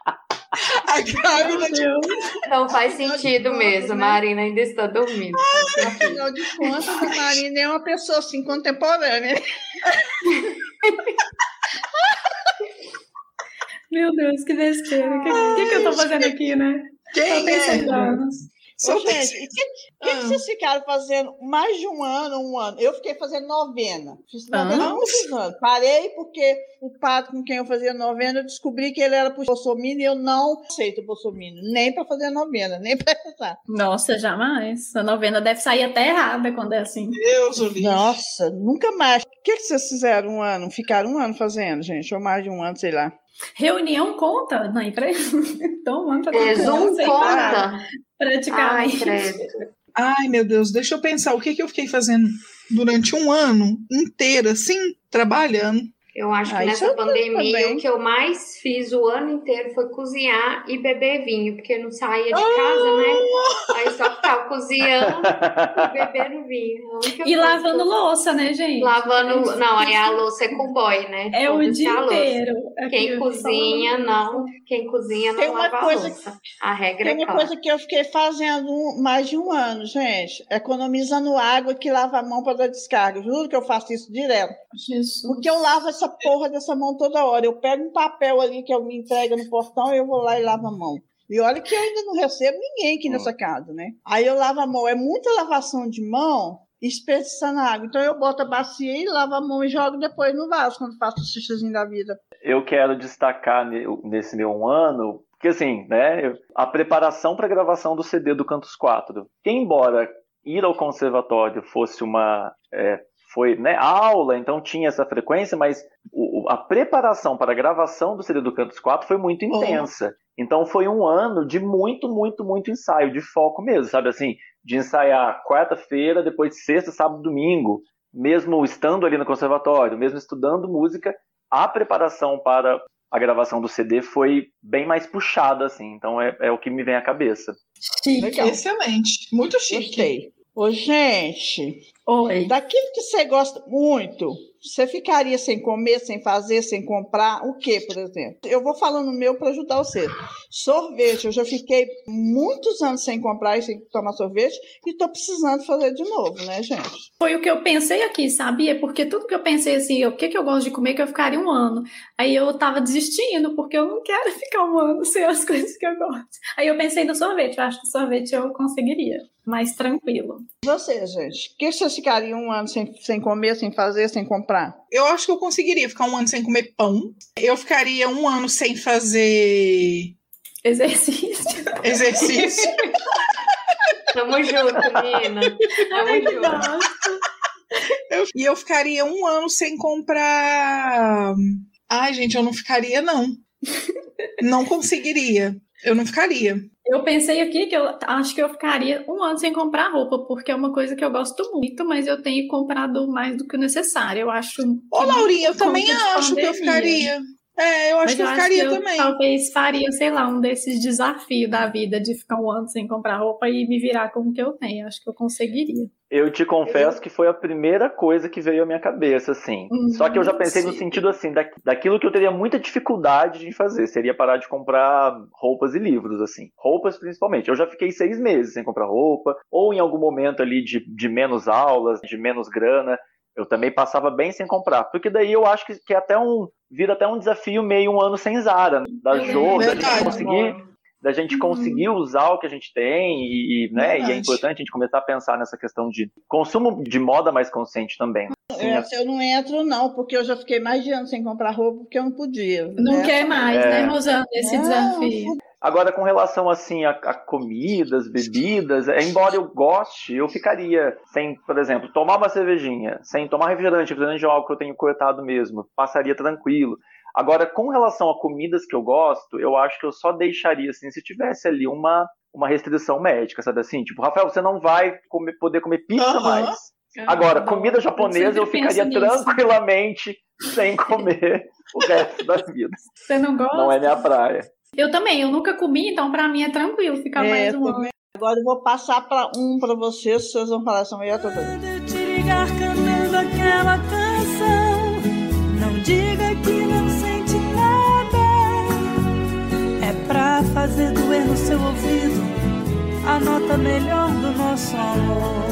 A. Não faz sentido mesmo, né? Marina ainda está dormindo. Afinal de contas, a Marina é uma pessoa assim contemporânea. Meu Deus, que besteira. O que, que, que, eu tô fazendo aqui, né? Quem é? anos. Ô, gente, o que, que, ah. que, vocês ficaram fazendo mais de um ano, um ano? Eu fiquei fazendo novena. Fiz novena há ah. muitos anos. Parei porque o padre com quem eu fazia novena, eu descobri que ele era Bolsonaro e eu não aceito Bolsonaro, nem para fazer novena, nem para rezar. Nossa, jamais. A novena deve sair até errada quando é assim. Deus, o Nossa, nunca mais. O que, que vocês fizeram um ano? Ficaram um ano fazendo, gente? Ou mais de um ano, sei lá. Reunião conta na empresa? [LAUGHS] Então, fazer é, Zoom conta. Praticamente. Ai, Ai, meu Deus, deixa eu pensar. O que, que eu fiquei fazendo durante um ano inteiro, assim, trabalhando? Eu acho ah, que nessa pandemia o que eu mais fiz o ano inteiro foi cozinhar e beber vinho, porque não saía de casa, né? Ah! Aí só ficava cozinhando e bebendo vinho. E lavando louça, né, gente? Lavando. Não, aí a louça é com boy, né? É o dia inteiro. Quem cozinha, não. Quem cozinha não tem uma lava coisa, a louça. A regra tem é uma coisa que eu fiquei fazendo mais de um ano, gente. Economizando água que lava a mão para dar descarga. Juro que eu faço isso direto. Jesus. Porque eu lavo essa porra dessa mão toda hora. Eu pego um papel ali que eu me entrega no portão e eu vou lá e lavo a mão. E olha que eu ainda não recebo ninguém aqui nessa casa, né? Aí eu lavo a mão. É muita lavação de mão desperdiçando água. Então eu boto a bacia e lavo a mão e jogo depois no vaso quando faço o xixozinho da vida. Eu quero destacar nesse meu um ano, porque assim, né, a preparação para a gravação do CD do Cantos 4. Que embora ir ao conservatório fosse uma é, foi né, aula, então tinha essa frequência, mas o, a preparação para a gravação do CD do Cantos 4 foi muito intensa. Oh. Então foi um ano de muito, muito, muito ensaio, de foco mesmo, sabe assim, de ensaiar quarta-feira, depois sexta, sábado, domingo, mesmo estando ali no conservatório, mesmo estudando música, a preparação para a gravação do CD foi bem mais puxada, assim, então é, é o que me vem à cabeça. Chique. Excelente, muito chique. Gostei. Ô, gente, Oi. daquilo que você gosta muito, Você ficaria sem comer, sem fazer, sem comprar? O que, por exemplo? Eu vou falando o meu para ajudar você. Sorvete, eu já fiquei muitos anos sem comprar e sem tomar sorvete e estou precisando fazer de novo, né, gente? Foi o que eu pensei aqui, sabia? Porque tudo que eu pensei assim, o que, que eu gosto de comer, que eu ficaria um ano. Aí eu tava desistindo, porque eu não quero [LAUGHS] ficar um ano sem as [LAUGHS] coisas que eu gosto. Aí eu pensei no sorvete, eu acho que sorvete eu conseguiria mais tranquilo. E você, gente? O que vocês ficariam um ano sem, sem comer, sem fazer, sem comprar? Eu acho que eu conseguiria ficar um ano sem comer pão. Eu ficaria um ano sem fazer exercício. [LAUGHS] Exercício. Tamo junto, menina. Tamo junto. Eu, e eu ficaria um ano sem comprar. Ai, gente, eu não ficaria, não. Não conseguiria. Eu não ficaria. Eu pensei aqui que eu acho que eu ficaria um ano sem comprar roupa, porque é uma coisa que eu gosto muito, mas eu tenho comprado mais do que o necessário. Eu acho. Ô, Laurinha, eu também acho que eu ficaria. É, eu acho Mas que eu eu ficaria acho que também. Eu, talvez faria, sei lá, um desses desafios da vida de ficar um ano sem comprar roupa e me virar com o que eu tenho. Acho que eu conseguiria. Eu te confesso que foi a primeira coisa que veio à minha cabeça, assim. Hum, Só que eu já pensei no sim. sentido, assim, da, daquilo que eu teria muita dificuldade de fazer. Seria parar de comprar roupas e livros, assim. Roupas, principalmente. Eu já fiquei seis meses sem comprar roupa, ou em algum momento ali de, de menos aulas, de menos grana. Eu também passava bem sem comprar. Porque daí eu acho que, que é até um. Vira até um desafio meio um ano sem Zara. Da É Jo, da gente conseguir da gente conseguir usar o que a gente tem e, e, né, e é importante a gente começar a pensar nessa questão de consumo de moda mais consciente também. Assim, é- Essa eu não entro, não, porque eu já fiquei mais de ano sem comprar roupa porque eu não podia. Não né? quer mais, É. né, Rosana, esse Não, desafio. Agora, com relação assim a, a comidas, bebidas, é, embora eu goste, eu ficaria sem, por exemplo, tomar uma cervejinha, sem tomar refrigerante, refrigerante é algo que eu tenho cortado mesmo, passaria tranquilo. Agora, com relação a comidas que eu gosto, eu acho que eu só deixaria assim se tivesse ali uma uma restrição médica, sabe assim? Tipo, Rafael, você não vai comer- poder comer pizza mais. Agora, comida japonesa eu ficaria nisso. tranquilamente sem [LAUGHS] comer o resto da vida. Você não gosta? Não é minha praia. Eu também, eu nunca comi, então pra mim é tranquilo ficar É, mais um ano. também. Agora eu vou passar para um para vocês, vocês vão falar são eu tô fazer doer no seu ouvido a nota melhor do nosso amor.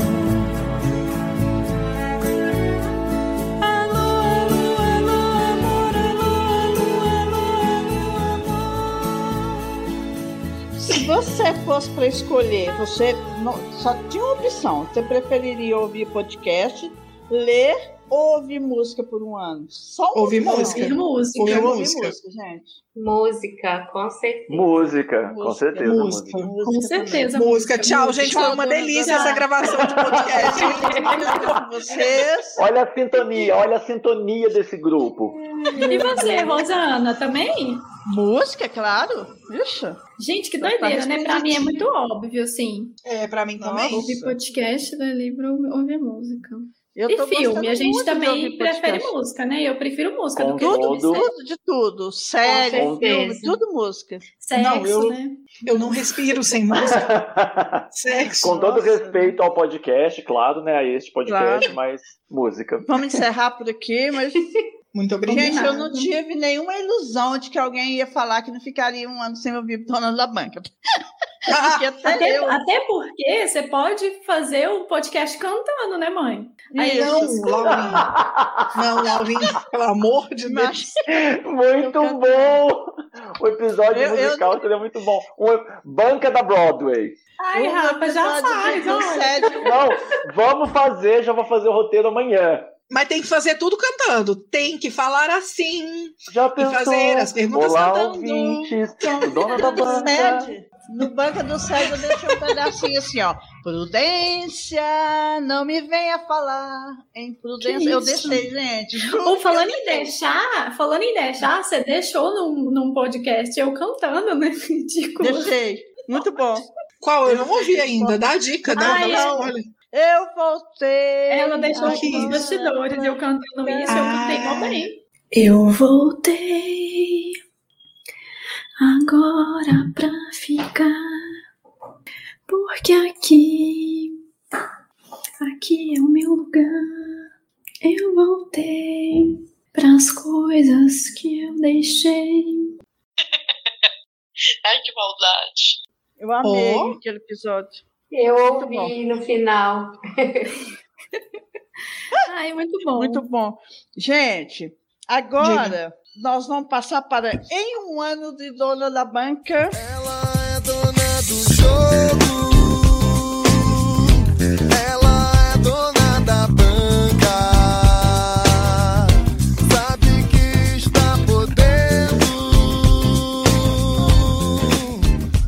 Se você fosse para escolher, você não- só tinha uma opção. Você preferiria ouvir podcast, ler ou ouvir música por um ano? Só Ouvir opção. música. Ouvir música. Ouvir ouvi música. música, gente. Música, com certeza. Música, com certeza. música. música. Com certeza. Música, tchau, gente. Foi uma Tchau, delícia essa gravação de podcast. [LAUGHS] Vocês. Olha a sintonia, olha a sintonia desse grupo. E você, Rosana, também? Música, claro. Ixi. Gente, que doideira, né? Pra mim é muito óbvio, assim. É, pra mim também. Ouvir podcast, ler livro, ouvir música. Eu E tô filme, a gente também prefere podcast. música, né? Eu prefiro música do que Com filme. todo- Sexo, Tudo de tudo. Série, Com filme, tudo música. Não, eu- né? Eu não respiro sem música. [LAUGHS] Sexo. Com todo Nossa. respeito ao podcast, claro, né? A este podcast, Claro. mas música. Vamos encerrar por aqui, mas [LAUGHS] Muito obrigada. Gente, eu não tive nenhuma ilusão de que alguém ia falar que não ficaria um ano sem ouvir Dona da Banca. Porque [LAUGHS] até, Até, eu. até porque você pode fazer o podcast cantando, né, mãe? Aí Isso. Não, Laurinha. Não, Laurinha, pelo amor de Deus. Muito Eu bom! O episódio Eu- eu musical seria muito bom. Uma banca da Broadway. Ai, um Rafa, já faz, olha. Não, vamos fazer, já vou fazer o roteiro amanhã. Mas tem que fazer tudo cantando. Tem que falar assim. Já pensou? fazer as perguntas Olá, cantando. ouvintes, o dono da banca. No banco do Sede eu deixei um pedacinho assim, ó. Prudência, não me venha falar em prudência. Eu deixei, gente. Ou falando em deixar, falando em deixar, você deixou num, num podcast eu cantando, né? [LAUGHS] Ridículo. Deixei. Muito bom. Qual? Eu não ouvi ainda. Dá a dica. Dá, Ai, dá eu- olha. Eu voltei. Ela deixou aqui nos isso. bastidores, eu cantando isso, eu cantei Ah. mal bem. Eu voltei agora pra ficar, porque aqui, aqui é o meu lugar. Eu voltei pras coisas que eu deixei. [LAUGHS] Ai, que maldade. Eu amei Oh. aquele episódio. Eu Muito ouvi no final. [LAUGHS] Ai, muito bom. Muito bom. Gente, agora nós vamos passar para Em um ano de Dona da Banca. Ela é dona do jogo. Ela é dona da banca. Sabe que está podendo.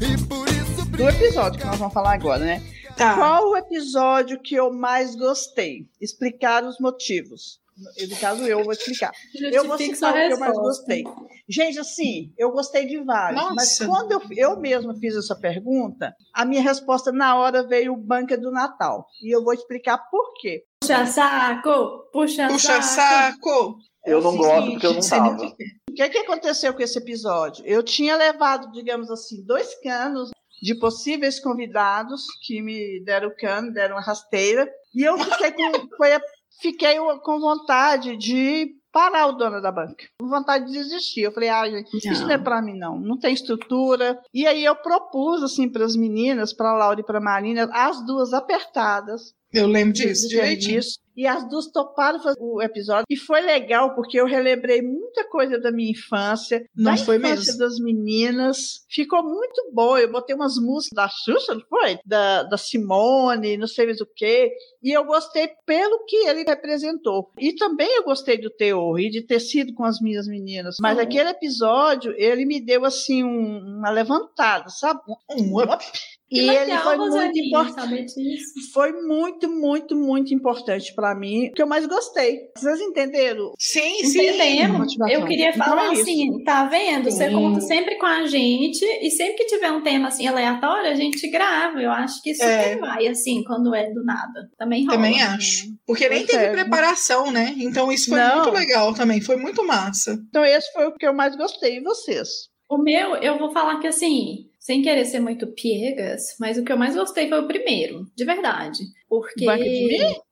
E por isso Do episódio que nós vamos falar agora, né? Tá. Qual o episódio que eu mais gostei? Explicar os motivos. No caso, eu vou explicar. [LAUGHS] Eu vou citar o que eu mais gostei. Gente, assim, eu gostei de vários, mas Nossa. quando eu, eu mesma fiz essa pergunta, a minha resposta na hora veio o Banca do Natal. E eu vou explicar por quê. Puxa saco! Puxa, Puxa saco! saco! Eu não gosto porque eu não tava. o que é. O que, aconteceu com esse episódio? Eu tinha levado, digamos assim, dois canos de possíveis convidados que me deram cano, deram uma rasteira, e eu fiquei com, foi a- fiquei com vontade de parar o dono da banca, com vontade de desistir. Eu falei, ah, gente, isso não é para mim não, não tem estrutura. E aí eu propus assim para as meninas, para a Laura e para a Marina, as duas apertadas, Eu lembro disso, direitinho. E as duas toparam fazer o episódio. E foi legal, porque eu relembrei muita coisa da minha infância, Não da foi infância mesmo? das meninas. Ficou muito bom. Eu botei umas músicas da Xuxa, não foi? Da, da Simone, não sei mais o quê. E eu gostei pelo que ele representou. E também eu gostei do teor e de ter sido com as minhas meninas. Mas Uhum. aquele episódio, ele me deu, assim, um- uma levantada, sabe? Um up. Que e legal, ele foi muito importante saber disso. foi muito, muito, muito importante para mim, que eu mais gostei. Vocês entenderam? Sim, sim. Entendemos. motivação. Eu queria Então falar é isso. assim, tá vendo? Você Sim. conta sempre com a gente e sempre que tiver um tema assim aleatório, a gente grava. Eu acho que super É. vai, assim, quando é do nada. Também rola. Também acho. Porque nem teve é. preparação, né? Então isso foi Não. muito legal também. Foi muito massa. Então esse foi o que eu mais gostei. E vocês? O meu, eu vou falar que assim, sem querer ser muito piegas, mas o que eu mais gostei foi o primeiro, de verdade. Porque.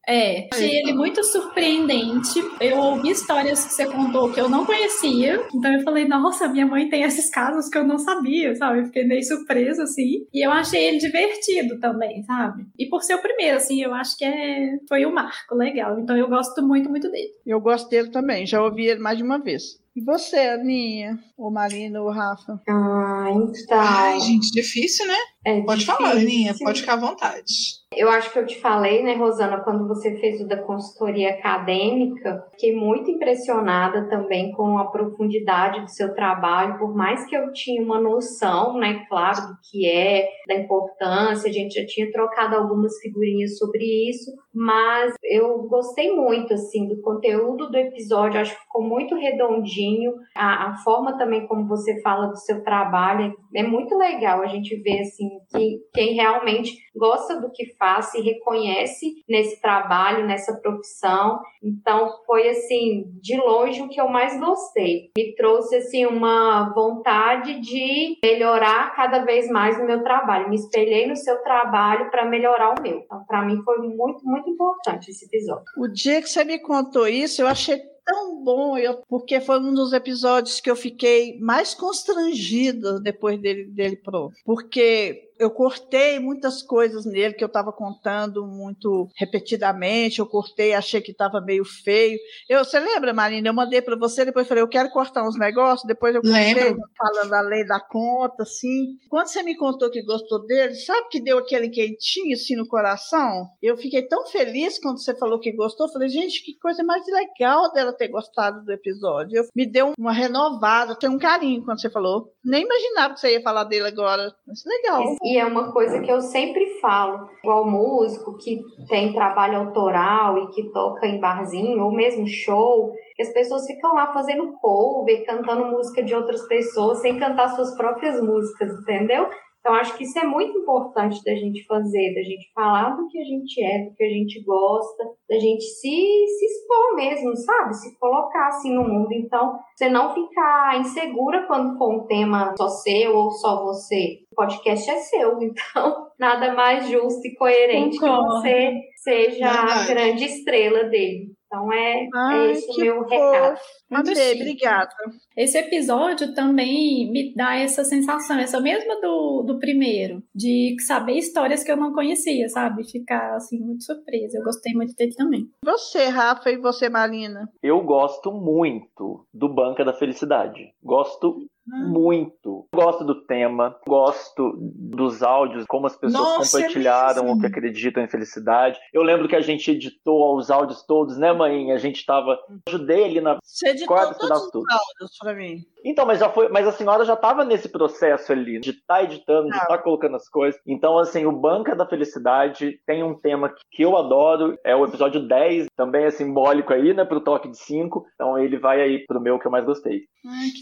É, achei ele muito surpreendente. Eu ouvi histórias que você contou que eu não conhecia. Então eu falei, nossa, minha mãe tem esses casos que eu não sabia, sabe? Eu fiquei meio surpresa, assim. E eu achei ele divertido também, sabe? E por ser o primeiro, assim, eu acho que é... foi um marco legal. Então eu gosto muito, muito dele. Eu gosto dele também. Já ouvi ele mais de uma vez. E você, Aninha? Ou Marina, ou Rafa? Ah, então. Ai, gente, difícil, né? é Pode falar, difícil. Aninha. Pode ficar à vontade. Eu acho que eu te falei, né, Rosana, quando você fez o da consultoria acadêmica, fiquei muito impressionada também com a profundidade do seu trabalho, por mais que eu tinha uma noção, né, claro, do que é, da importância, a gente já tinha trocado algumas figurinhas sobre isso, mas eu gostei muito, assim, do conteúdo do episódio, acho que ficou muito redondinho, a, a forma também como você fala do seu trabalho, é, é muito legal a gente ver, assim, que quem realmente gosta do que faz, se reconhece nesse trabalho, nessa profissão. Então, foi assim, de longe o que eu mais gostei. Me trouxe assim uma vontade de melhorar cada vez mais o meu trabalho. Me espelhei no seu trabalho para melhorar o meu. Então, para mim foi muito, muito importante esse episódio. O dia que você me contou isso, eu achei tão bom, eu, porque foi um dos episódios que eu fiquei mais constrangida depois dele, dele pronto. Porque eu cortei muitas coisas nele que eu estava contando muito repetidamente, eu cortei, achei que estava meio feio. Eu, você lembra, Marina? Eu mandei para você, depois falei, eu quero cortar uns negócios, depois eu cortei, Lembro. falando da lei da conta, assim. Quando você me contou que gostou dele, sabe que deu aquele quentinho assim no coração? Eu fiquei tão feliz quando você falou que gostou. Falei, gente, que coisa mais legal dela ter gostado do episódio. Eu, me deu uma renovada, tem um carinho quando você falou. Nem imaginava que você ia falar dele agora. Mas legal. E é uma coisa que eu sempre falo, igual músico que tem trabalho autoral e que toca em barzinho, ou mesmo show, que as pessoas ficam lá fazendo cover, cantando música de outras pessoas, sem cantar suas próprias músicas, entendeu? Então, acho que isso é muito importante da gente fazer, da gente falar do que a gente é, do que a gente gosta, da gente se, se expor mesmo, sabe? Se colocar assim no mundo. Então, você não ficar insegura quando for um tema só seu ou só você. O podcast é seu, [LAUGHS] então nada mais justo e coerente Concordo. que você seja a Verdade. grande estrela dele. Então é, é Ai, esse o que meu fofo. recado. Chique. obrigada. Esse episódio também me dá essa sensação, essa mesma do, do primeiro, de saber histórias que eu não conhecia, sabe? Ficar assim muito surpresa. Eu gostei muito dele também. Você, Rafa, e você, Marina. Eu gosto muito do Banca da Felicidade. Gosto Hum. muito. Gosto do tema, gosto dos áudios, como as pessoas Nossa, é compartilharam mesmo? o que acreditam em felicidade. Eu lembro que a gente editou os áudios todos, né, mãe? A gente tava. Ajudei ali na. Você editou Quase todos os tudo. áudios pra mim. Então, mas já foi, mas a senhora já estava nesse processo ali, de estar editando, de Ah. estar colocando as coisas. Então, assim, o Banca da Felicidade tem um tema que- que eu adoro, é o episódio 10, também é simbólico aí, né, pro toque de 5. Então ele vai aí pro meu que eu mais gostei.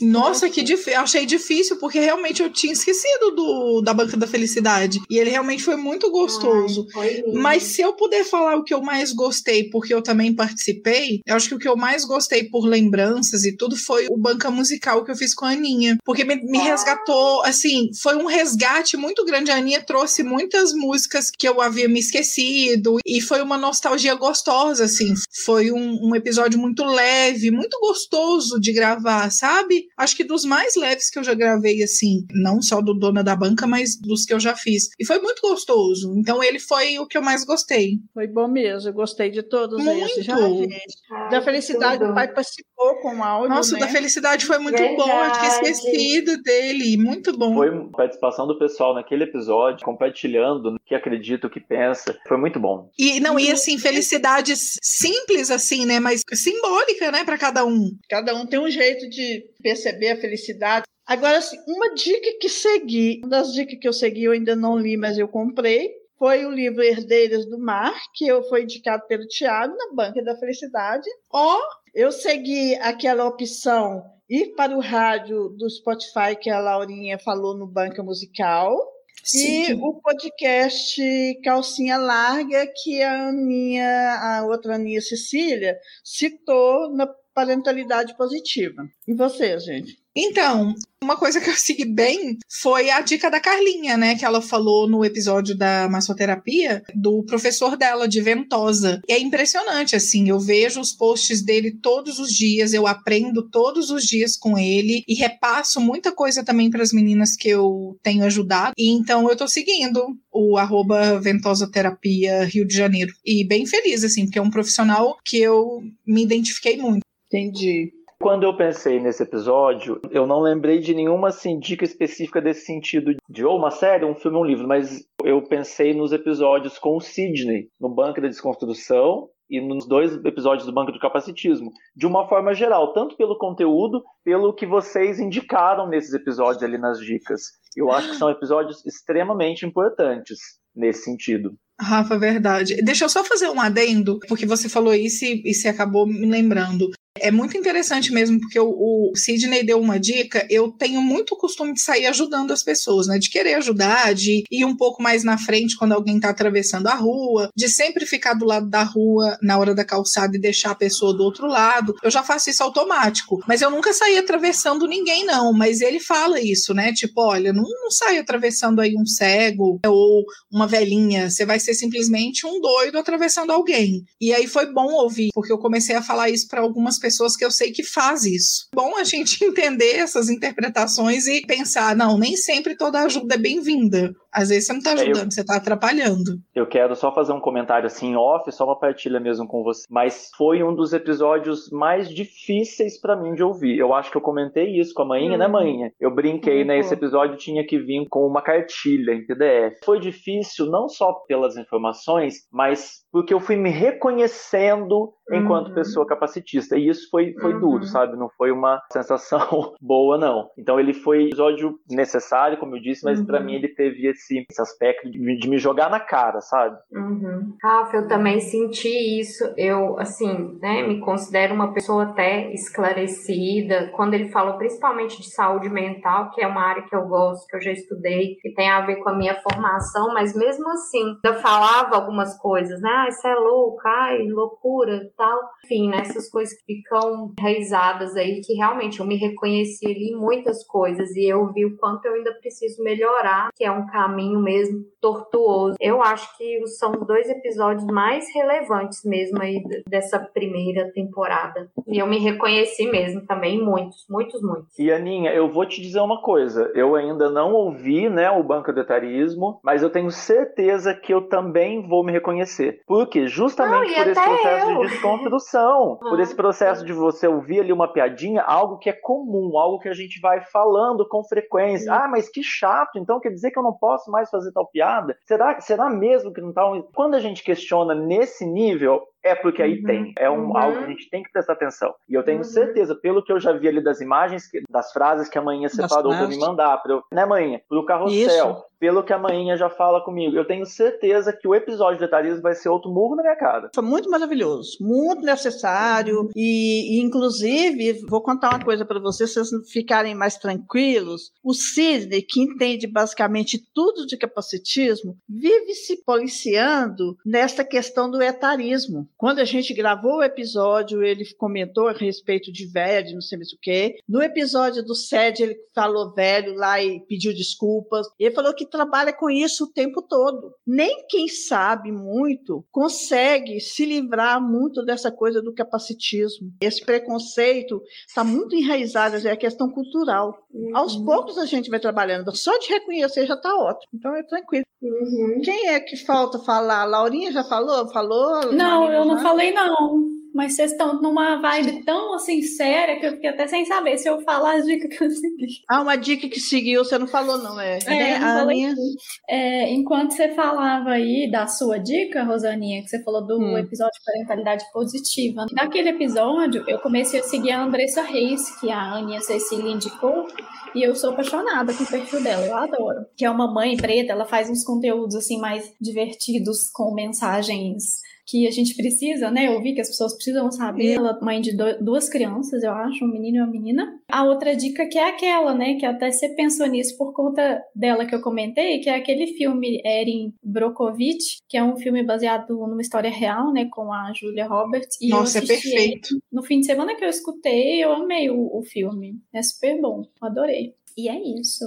Nossa, que difícil. Achei difícil, porque realmente eu tinha esquecido do, da Banca da Felicidade. E ele realmente foi muito gostoso. Ai, foi. Mas se eu puder falar o que eu mais gostei, porque eu também participei, eu acho que o que eu mais gostei por lembranças e tudo foi o banca musical que eu fiz com a Aninha. Porque me, me resgatou, assim, foi um resgate muito grande. A Aninha trouxe muitas músicas que eu havia me esquecido e foi uma nostalgia gostosa, assim. Foi um, um episódio muito leve, muito gostoso de gravar, sabe? Acho que dos mais leves que eu já gravei, assim, não só do Dona da Banca, mas dos que eu já fiz. E foi muito gostoso. Então ele foi o que eu mais gostei. Foi bom mesmo, eu gostei de todos Muito. esses. Já. Ai, Da felicidade, tudo. o pai participou com áudio, Nossa, o né? da felicidade foi muito bom. Eu tinha Verdade. esquecido dele. Muito bom. Foi a participação do pessoal naquele episódio, compartilhando o que acredita, o que pensa. Foi muito bom. E não, e assim, felicidades simples, assim, né? Mas simbólica, né, para cada um. Cada um tem um jeito de perceber a felicidade. Agora, assim, uma dica que segui, uma das dicas que eu segui, eu ainda não li, mas eu comprei, foi o livro Herdeiras do Mar, que eu foi indicado pelo Tiago na Banca da Felicidade. Ó, Eu segui aquela opção ir para o rádio do Spotify que a Laurinha falou no Banca Musical. E sim. o podcast Calcinha Larga, que a Aninha, a outra Aninha Cecília, citou na parentalidade positiva. E você, gente? Então, uma coisa que eu segui bem foi a dica da Carlinha, né? Que ela falou no episódio da massoterapia do professor dela, de Ventosa. E é impressionante, assim, eu vejo os posts dele todos os dias, eu aprendo todos os dias com ele e repasso muita coisa também para as meninas que eu tenho ajudado. E então eu tô seguindo o arroba Rio de Janeiro. E bem feliz, assim, porque é um profissional que eu me identifiquei muito. Entendi. Quando eu pensei nesse episódio, eu não lembrei de nenhuma assim, dica específica desse sentido de ou uma série, um filme, um livro, mas eu pensei nos episódios com o Sidney, no Banco da Desconstrução e nos dois episódios do Banco do Capacitismo, de uma forma geral, tanto pelo conteúdo, pelo que vocês indicaram nesses episódios ali nas dicas. Eu acho que são episódios extremamente importantes nesse sentido. Rafa, verdade. Deixa eu só fazer um adendo, porque você falou isso e, e você acabou me lembrando. É muito interessante mesmo, porque o, o Sidney deu uma dica. Eu tenho muito costume de sair ajudando as pessoas, né? De querer ajudar, de ir um pouco mais na frente quando alguém tá atravessando a rua, de sempre ficar do lado da rua na hora da calçada e deixar a pessoa do outro lado. Eu já faço isso automático, mas eu nunca saí atravessando ninguém, não. Mas ele fala isso, né? Tipo, olha, não, não sai atravessando aí um cego ou uma velhinha, você vai ser simplesmente um doido atravessando alguém. E aí foi bom ouvir, porque eu comecei a falar isso para algumas pessoas que eu sei que faz isso. Bom a gente [LAUGHS] entender essas interpretações e pensar, não, nem sempre toda ajuda é bem-vinda. Às vezes você não tá É, eu- ajudando, você tá atrapalhando. Eu quero só fazer um comentário assim off, só uma partilha mesmo com você. Mas foi um dos episódios mais difíceis pra mim de ouvir. Eu acho que eu comentei isso com a manhinha, né, Hum. manhinha? Eu brinquei, né? Uhum. Esse episódio tinha que vir com uma cartilha em PDF. Foi difícil não só pelas informações, mas porque eu fui me reconhecendo enquanto Uhum. pessoa capacitista. E isso foi, foi Uhum. duro, sabe? Não foi uma sensação [LAUGHS] boa, não. Então ele foi um episódio necessário, como eu disse, mas pra Uhum. mim ele teve esse, esse aspecto de, de me jogar na cara, sabe? Uhum. Rafa, eu também senti isso. Eu, assim, né, me considero uma pessoa até esclarecida. Quando ele falou principalmente de saúde mental, que é uma área que eu gosto, que eu já estudei, que tem a ver com a minha formação, mas mesmo assim, eu falava algumas coisas, né? Ah, isso é louco, ai, loucura, tal. Enfim, né, essas coisas que ficam enraizadas aí, que realmente eu me reconheci ali em muitas coisas e eu vi o quanto eu ainda preciso melhorar, que é um caminho caminho mesmo tortuoso. Eu acho que são os dois episódios mais relevantes mesmo aí dessa primeira temporada. E eu me reconheci mesmo também, muitos, muitos, muitos. E Aninha, eu vou te dizer uma coisa. Eu ainda não ouvi, né, o Banco do Etarismo, mas eu tenho certeza que eu também vou me reconhecer. Porque justamente Não, por esse processo eu. de desconstrução, [LAUGHS] por esse processo de você ouvir ali uma piadinha, algo que é comum, algo que a gente vai falando com frequência. Ah, mas que chato, então quer dizer que eu não posso mais fazer tal piada? Será, será mesmo que não tá? Quando a gente questiona nesse nível, é porque aí Uhum. tem. É um, Uhum. algo que a gente tem que prestar atenção. E eu tenho Uhum. certeza, pelo que eu já vi ali das imagens, que- das frases que a manhã Das separou para me mandar, pra eu, né, manhã? Pro carrossel, pelo que a manhã já fala comigo. Eu tenho certeza que o episódio de etarismo vai ser outro murro na minha cara. Foi muito maravilhoso, muito necessário e, e, inclusive, vou contar uma coisa para vocês, vocês ficarem mais tranquilos. O Sidney, que entende basicamente tudo de capacitismo, vive se policiando nessa questão do etarismo. Quando a gente gravou o episódio, ele comentou a respeito de velho, não sei mais o quê. No episódio do SED, ele falou velho lá e pediu desculpas. Ele falou que trabalha com isso o tempo todo. Nem quem sabe muito consegue se livrar muito dessa coisa do capacitismo. Esse preconceito está muito enraizado, é a questão cultural. Aos poucos a gente vai trabalhando, só de reconhecer já está ótimo. Então é tranquilo. Uhum. Quem é que falta falar? Laurinha já falou? Falou? Não, Marina eu não falei não. Mas vocês estão numa vibe tão assim séria que eu fiquei até sem saber se eu falar as dicas que eu segui. Ah, uma dica que seguiu, você não falou, não, é? É, eu não minha-. É, enquanto você falava aí da sua dica, Rosaninha, que você falou do Hum. episódio de parentalidade positiva, naquele episódio eu comecei a seguir a Andressa Reis, que a Aninha Cecília indicou, e eu sou apaixonada com o perfil dela, eu adoro. Que é uma mãe preta, ela faz uns conteúdos assim mais divertidos, com mensagens que a gente precisa, né, ouvir, que as pessoas precisam saber. Ela é mãe de duas crianças, eu acho, um menino e uma menina. A outra dica que é aquela, né, que até você pensou nisso por conta dela que eu comentei, que é aquele filme Erin Brockovich, que é um filme baseado numa história real, né, com a Julia Roberts. E eu Nossa, é perfeito. no fim de semana que eu escutei, eu amei o, o filme. É super bom, adorei. E é isso.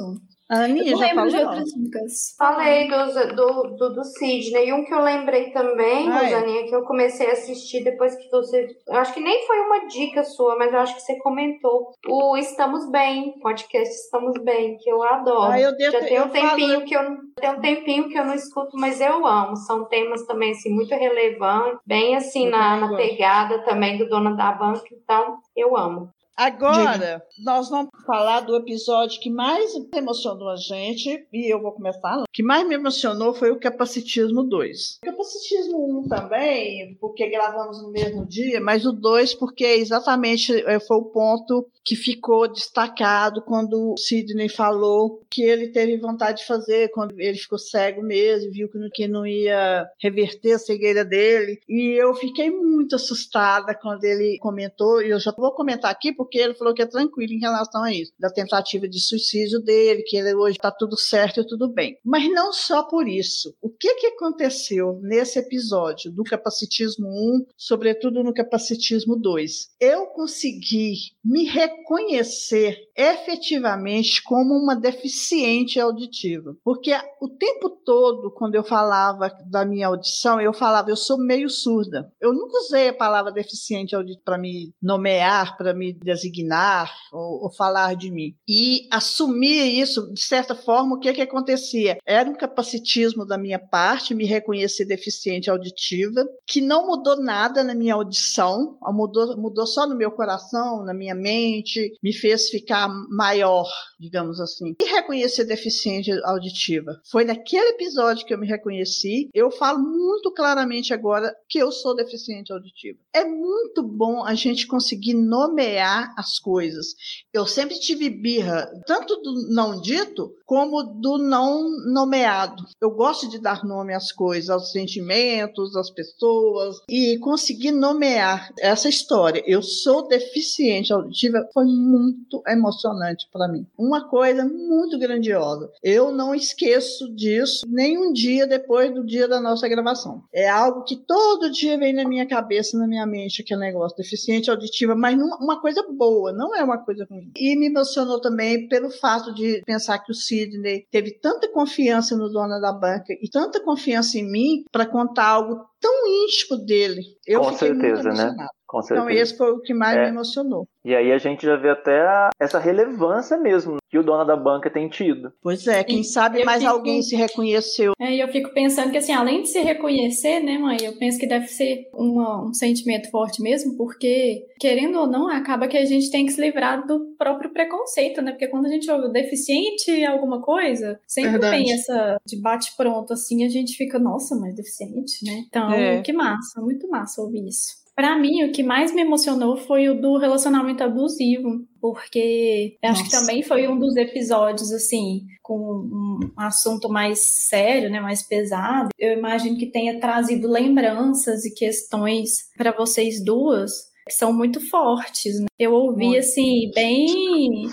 A Eu Aninha não já lembro de falou? outras dicas. Falei dos, do, do, do Sidney. E um que eu lembrei também? Rosaninha, que eu comecei a assistir depois que você. Eu acho que nem foi uma dica sua, mas eu acho que você comentou. O Estamos Bem, podcast Estamos Bem, que eu adoro. Ah, eu devo- Já tem eu um tempinho falo- que eu tem um tempinho que eu não escuto, mas eu amo. São temas também assim muito relevantes, bem assim Eu na, também na pegada também do dono da banca, então eu amo. Agora, nós vamos falar do episódio que mais emocionou a gente, e eu vou começar. O que mais me emocionou foi o Capacitismo 2. O Capacitismo 1 também, porque gravamos no mesmo dia, mas o 2 porque exatamente eh, foi o ponto que ficou destacado quando o Sidney falou que ele teve vontade de fazer, quando ele ficou cego mesmo, viu que que não ia reverter a cegueira dele. E eu fiquei muito assustada quando ele comentou, e eu já vou comentar aqui porque ele falou que é tranquilo em relação a isso, da tentativa de suicídio dele, que ele hoje está tudo certo e tudo bem. Mas não só por isso. O que, que aconteceu nesse episódio do capacitismo 1, sobretudo no capacitismo 2? Eu consegui me reconhecer efetivamente como uma deficiente auditiva. Porque o tempo todo, quando eu falava da minha audição, eu falava, eu sou meio surda. Eu nunca usei a palavra deficiente auditiva para me nomear, para me designar ou, ou, falar de mim. E assumir isso, de certa forma, o que, que acontecia? Era um capacitismo da minha parte, me reconhecer deficiente auditiva, que não mudou nada na minha audição, mudou, mudou só no meu coração, na minha mente, me fez ficar maior, digamos assim. E reconhecer deficiente auditiva. Foi naquele episódio que eu me reconheci. Eu falo muito claramente agora que eu sou deficiente auditiva. É muito bom a gente conseguir nomear as coisas. Eu sempre tive birra, tanto do não dito como do não nomeado. Eu gosto de dar nome às coisas, aos sentimentos, às pessoas e conseguir nomear essa história. Eu sou deficiente auditiva foi muito emocionante para mim. Uma coisa muito grandiosa. Eu não esqueço disso nem um dia depois do dia da nossa gravação. É algo que todo dia vem na minha cabeça, na minha mente, aquele negócio deficiente auditiva, mas uma coisa boa, não é uma coisa ruim. E me emocionou também pelo fato de pensar que o Sidney teve tanta confiança no dono da banca e tanta confiança em mim para contar algo tão íntimo dele. Eu Com certeza, né? Com certeza. Então esse foi o que mais É. me emocionou. E aí a gente já vê até a- essa relevância mesmo que o dono da banca tem tido. Pois é, quem E sabe mais fico- alguém se reconheceu. É, e eu fico pensando que, assim, além de se reconhecer, né, mãe, eu penso que deve ser uma- um sentimento forte mesmo, porque, querendo ou não, acaba que a gente tem que se livrar do próprio preconceito, né? Porque quando a gente ouve deficiente em alguma coisa, sempre Verdade. tem essa de bate-pronto, assim, a gente fica, nossa, mas deficiente, né? Então, É. que massa, muito massa ouvir isso. Pra mim, o que mais me emocionou foi o do relacionamento abusivo, porque acho que também foi um dos episódios, assim, com um assunto mais sério, né, mais pesado. Eu imagino que tenha trazido lembranças e questões para vocês duas que são muito fortes. Né? Eu ouvi, Muito. assim, bem.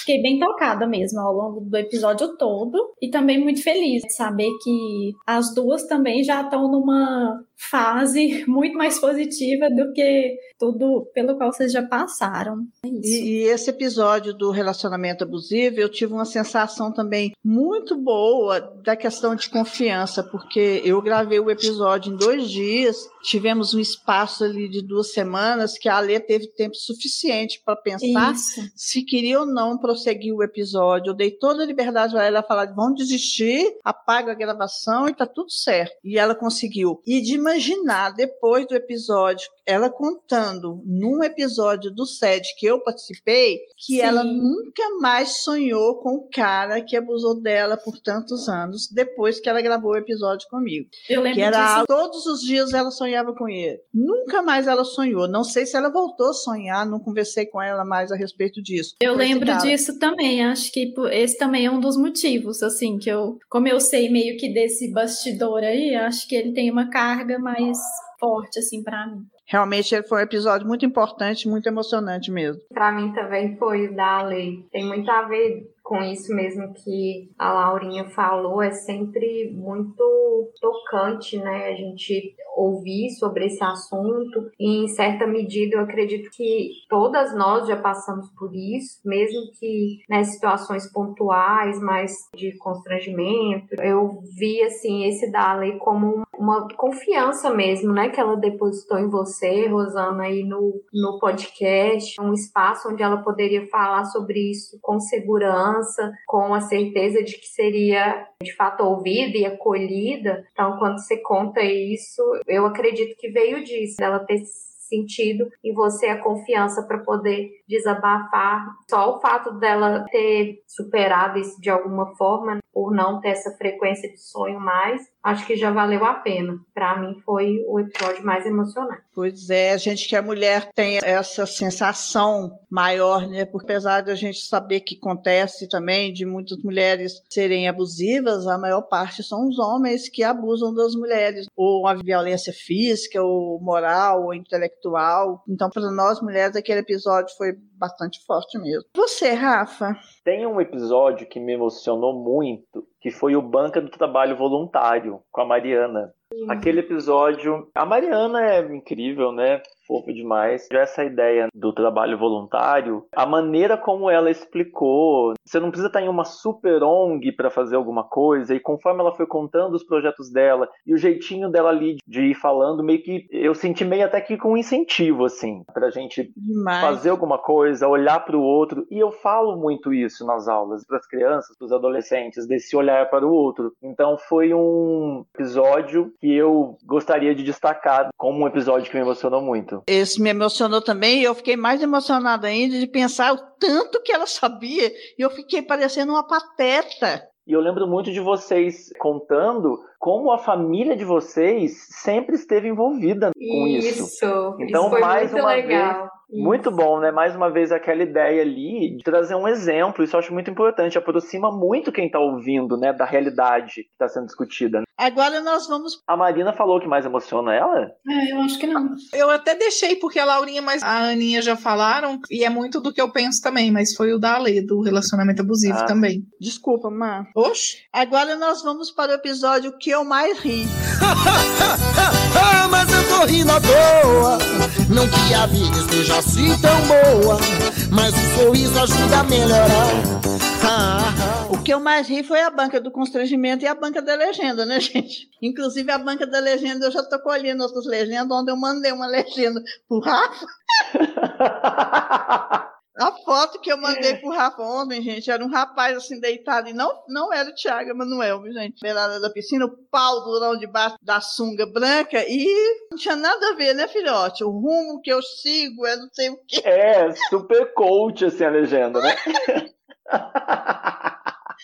Fiquei bem tocada mesmo ao longo do episódio todo e também muito feliz de saber que as duas também já estão numa fase muito mais positiva do que tudo pelo qual vocês já passaram. É. E, e esse episódio do relacionamento abusivo, eu tive uma sensação também muito boa da questão de confiança, porque eu gravei o episódio em dois dias, tivemos um espaço ali de duas semanas que a Alê teve tempo suficiente para pensar Isso. se queria ou não prosseguir o episódio. Eu dei toda a liberdade para ela falar: vamos desistir, apaga a gravação e tá tudo certo. E ela conseguiu. E de imaginar, depois do episódio, ela contando num episódio do SED que eu participei, que Sim. ela nunca mais sonhou com o cara que abusou dela por tantos anos, depois que ela gravou o episódio comigo. Eu lembro Que era disso todos os dias ela sonhava com ele. Nunca mais ela sonhou. Não sei se ela voltou a sonhar, não conversei com ela mais a respeito disso. Eu lembro disso também. Acho que esse também é um dos motivos, assim, que eu, como eu sei meio que desse bastidor aí, acho que ele tem uma carga mais forte, assim, pra mim. Realmente foi um episódio muito importante, muito emocionante mesmo. Pra mim também foi o da lei. Tem muito a ver com isso mesmo que a Laurinha falou. É sempre muito tocante, né? A gente ouvir sobre esse assunto. E em certa medida eu acredito que todas nós já passamos por isso, mesmo que nas situações pontuais, mais de constrangimento. Eu vi assim esse da lei como uma confiança mesmo, né? Que ela depositou em você, Rosana, aí no, no podcast, um espaço onde ela poderia falar sobre isso com segurança, com a certeza de que seria de fato ouvida e acolhida. Então, quando você conta isso, eu acredito que veio disso, dela ter sentido em você a confiança para poder desabafar. Só o fato dela ter superado isso de alguma forma, por não ter essa frequência de sonho mais, acho que já valeu a pena. Para mim foi o episódio mais emocionante. Pois é, a gente que a mulher tem essa sensação maior, né? Porque apesar de a gente saber que acontece também de muitas mulheres serem abusivas, a maior parte são os homens que abusam das mulheres, ou a violência física, ou moral, ou intelectual. Então, para nós mulheres, aquele episódio foi bastante forte mesmo. Você, Rafa? Tem um episódio que me emocionou muito, que foi o Banca do Trabalho Voluntário, com a Mariana. Aquele episódio. A Mariana é incrível, né? Fofa demais. Já essa ideia do trabalho voluntário, a maneira como ela explicou. Você não precisa estar em uma super ONG para fazer alguma coisa, e conforme ela foi contando os projetos dela e o jeitinho dela ali de ir falando, meio que eu senti meio até que com um incentivo, assim, pra gente Demais. fazer alguma coisa, olhar para o outro. E eu falo muito isso nas aulas para as crianças, para os adolescentes, desse olhar para o outro. Então foi um episódio que eu gostaria de destacar como um episódio que me emocionou muito. Esse me emocionou também e eu fiquei mais emocionada ainda de pensar o tanto que ela sabia e eu fiquei parecendo uma pateta. E eu lembro muito de vocês contando como a família de vocês sempre esteve envolvida com isso. Isso, Então, isso foi mais muito uma legal. Muito bom, né? Mais uma vez aquela ideia ali de trazer um exemplo, isso eu acho muito importante, aproxima muito quem tá ouvindo, né, da realidade que está sendo discutida. Agora nós vamos. A Marina falou que mais emociona ela? É, eu acho que não. Eu até deixei, porque a Laurinha mas a Aninha já falaram, e é muito do que eu penso também, mas foi o da Ale, do relacionamento abusivo Ah. também. Desculpa, Mar. Oxe, Agora nós vamos para o episódio que eu mais ri. [LAUGHS] Ah, mas eu tô rindo à toa. Não que a vida esteja assim tão boa, mas o sorriso ajuda a melhorar. Ah, ah. O que eu mais ri foi a banca do constrangimento e a banca da legenda, né, gente? Inclusive a banca da legenda, eu já tô colhendo outras legendas, onde eu mandei uma legenda pro Rafa. [LAUGHS] A foto que eu mandei pro Rafa ontem, gente, era um rapaz assim deitado, e não, não era o Thiago Emanuel, viu, gente? Beirada da piscina, o pau durão debaixo da sunga branca, e não tinha nada a ver, né, filhote? O rumo que eu sigo é não sei o quê. É, super coach assim a legenda, né? [LAUGHS]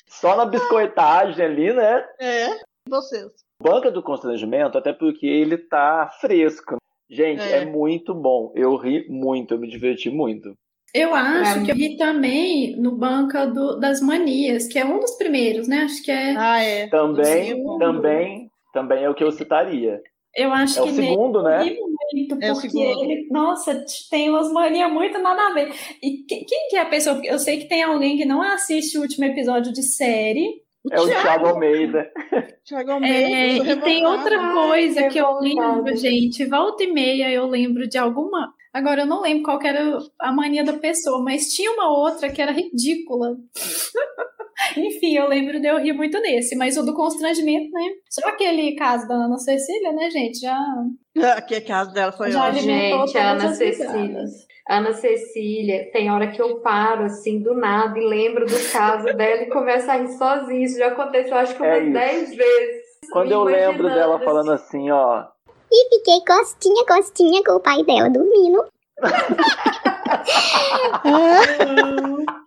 Só na biscoitagem ali, né? É, vocês. Banca do constrangimento, até porque ele tá fresco. Gente, É. é muito bom. Eu ri muito, eu me diverti muito. Eu acho que eu ri também no Banca do- das Manias, que é um dos primeiros, né? Acho que é. Ah, é. Também, também, também é o que eu citaria. Eu acho É o que nele segundo, né? muito, É o porque segundo. ele, nossa, tem umas manias muito nada a ver. E que- quem que é a pessoa? Porque Eu sei que tem alguém que não assiste o último episódio de série. É o Thiago Almeida. [LAUGHS] Thiago É, Almeida, eu e tem outra Ai, coisa que eu lembro, gente. Volta e meia eu lembro de alguma. Agora eu não lembro qual que era a mania da pessoa, mas tinha uma outra que era ridícula. [LAUGHS] Enfim, eu lembro de eu rir muito nesse, mas o do constrangimento, né? Só aquele caso da Ana Cecília, né, gente? Já, [LAUGHS] Que caso dela foi já alimentou Gente, a Ana Cecília. Ana Cecília, tem hora que eu paro assim do nada e lembro do caso dela e começo a rir sozinha. Isso já aconteceu acho que É umas isso. 10 vezes. Quando eu lembro dela falando assim, ó. E fiquei costinha, costinha com o pai dela dormindo. [LAUGHS]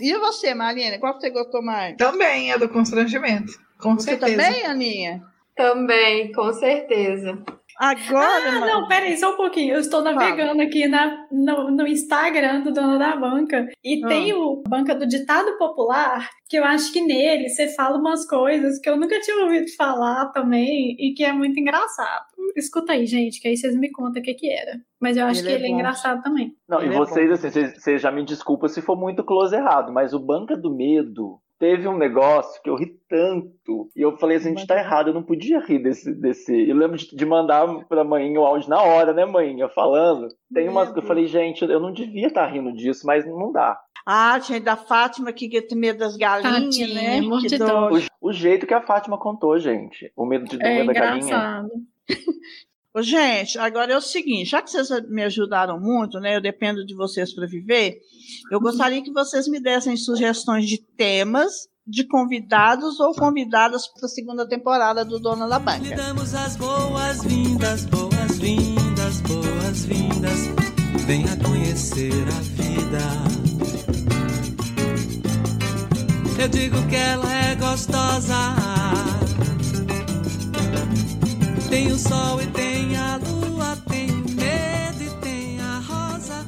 E você, Marina, qual que você gostou mais? Também é do constrangimento. Com Você certeza. também, Aninha? Também, com certeza. Agora, Ah, mano. não, peraí, só um pouquinho. Eu estou navegando aqui na, no, no Instagram do dono da banca e Ah. tem o Banca do Ditado Popular, que eu acho que nele você fala umas coisas que eu nunca tinha ouvido falar também e que é muito engraçado. Escuta aí, gente, que aí vocês me contam o que que era. Mas eu acho Ele que é ele é engraçado também. Não, Ele e é vocês, bom. assim, vocês, vocês já me desculpam se for muito close errado, mas o Banca do Medo teve um negócio que eu ri tanto. E eu falei assim, a gente tá errado, eu não podia rir desse. desse... Eu lembro de, de mandar pra mãe o áudio na hora, né, mãe? falando. Tem umas que eu falei, gente, eu não devia estar rindo disso, mas não dá. Ah, tinha da Fátima que que tem medo das galinhas, Tadinha, né? Que dó. O, o jeito que a Fátima contou, gente. O medo de É medo da galinha. Gente, agora é o seguinte, já que vocês me ajudaram muito, né? Eu dependo de vocês para viver. Eu gostaria que vocês me dessem sugestões de temas, de convidados ou convidadas para a segunda temporada do Dona da Lhe Banca. damos as boas-vindas, boas-vindas, boas-vindas. Venha conhecer a vida. Eu digo que ela é gostosa. Tem o sol e tem a lua, tem medo e tem a rosa.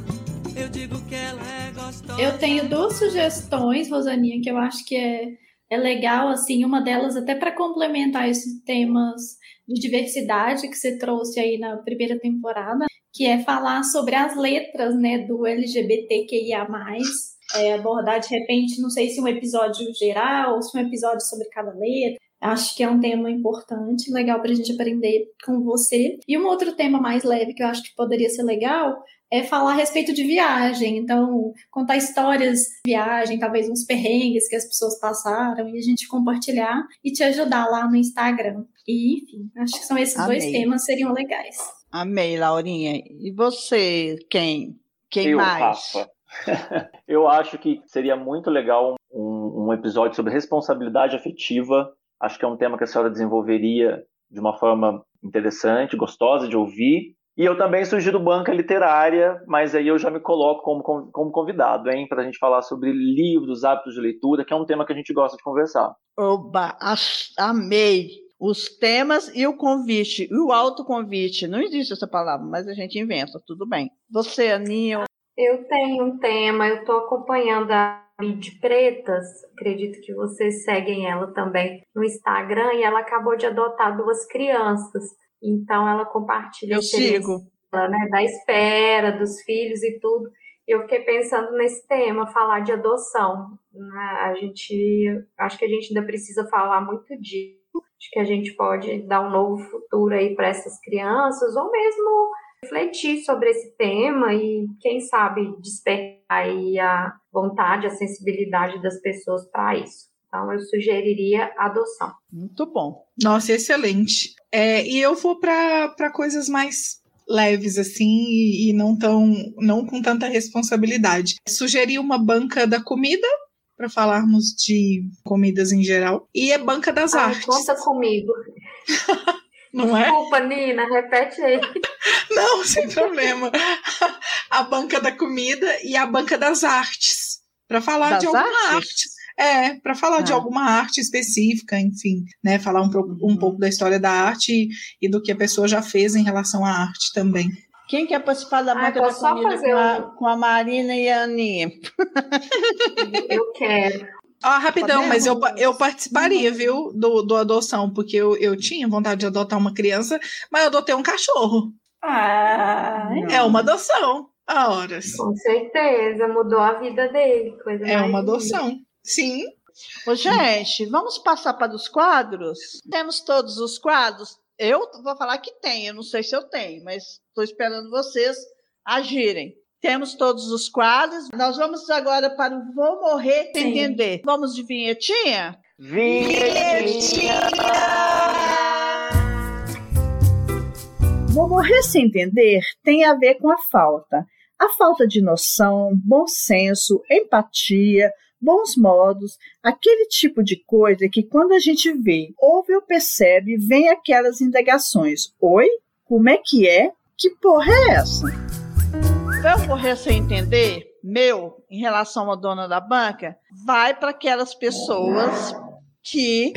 Eu digo que ela é gostosa. Eu tenho duas sugestões, Rosaninha, que eu acho que é, é legal, assim, uma delas até para complementar esses temas de diversidade que você trouxe aí na primeira temporada, que é falar sobre as letras, né, do LGBTQIA+, é, abordar de repente, não sei se um episódio geral ou se um episódio sobre cada letra, Acho que é um tema importante, legal para a gente aprender com você. E um outro tema mais leve que eu acho que poderia ser legal é falar a respeito de viagem. Então, contar histórias de viagem, talvez uns perrengues que as pessoas passaram e a gente compartilhar e te ajudar lá no Instagram. E, enfim, acho que são esses dois Amei. temas seriam legais. Amei, Laurinha. E você, quem? Quem eu, mais? Rafa. [LAUGHS] eu acho que seria muito legal um, um episódio sobre responsabilidade afetiva. Acho que é um tema que a senhora desenvolveria de uma forma interessante, gostosa de ouvir. E eu também sugiro banca literária, mas aí eu já me coloco como, como convidado, hein, para a gente falar sobre livros, hábitos de leitura, que é um tema que a gente gosta de conversar. Oba, amei os temas e o convite, e o autoconvite. Não existe essa palavra, mas a gente inventa, tudo bem. Você, Aninha, Eu tenho um tema, eu estou acompanhando a de Pretas, acredito que vocês seguem ela também no Instagram, e ela acabou de adotar duas crianças. Então ela compartilha eu sigo. dela, né, da espera, dos filhos e tudo. Eu fiquei pensando nesse tema, falar de adoção. né? A gente, acho que a gente ainda precisa falar muito disso. Acho que a gente pode dar um novo futuro aí para essas crianças, ou mesmo refletir sobre esse tema e, quem sabe, despertar a vontade, a sensibilidade das pessoas para isso. Então, eu sugeriria adoção. Muito bom. Nossa, excelente. É, e eu vou para coisas mais leves assim e, e não tão não com tanta responsabilidade. Sugeri uma banca da comida para falarmos de comidas em geral e é banca das Ai, artes. conta comigo. [LAUGHS] Não é? Desculpa, Nina, repete aí. [LAUGHS] Não, sem problema. A banca da comida e a banca das artes. Para falar Das de alguma artes? arte. É, para falar de Ah. alguma arte específica, enfim, né? Falar um, um pouco da história da arte e, e do que a pessoa já fez em relação à arte também. Quem quer participar da Ah, banca posso da só comida fazer com a, um- com a Marina e a Aninha? Eu quero. Ah, rapidão, mas eu, eu participaria, viu, do, do adoção, porque eu, eu tinha vontade de adotar uma criança, mas eu adotei um cachorro. Ah, É uma adoção. A horas. Com certeza, mudou a vida dele. Coisa É uma linda. adoção. Sim. Ô, gente, vamos passar para os quadros? Temos todos os quadros? Eu vou falar que tem, eu não sei se eu tenho, mas estou esperando vocês agirem. Temos todos os quadros. Nós vamos agora para o Vou Morrer Sem Sim. Entender. Vamos de vinhetinha? Vinhetinha! Vou morrer sem entender tem a ver com a falta. A falta de noção, bom senso, empatia, bons modos, aquele tipo de coisa que quando a gente vê, ouve ou percebe, vem aquelas indagações. Oi? Como é que é? Que porra é essa? Pra eu morrer sem entender, meu, em relação à dona da banca, vai para aquelas pessoas que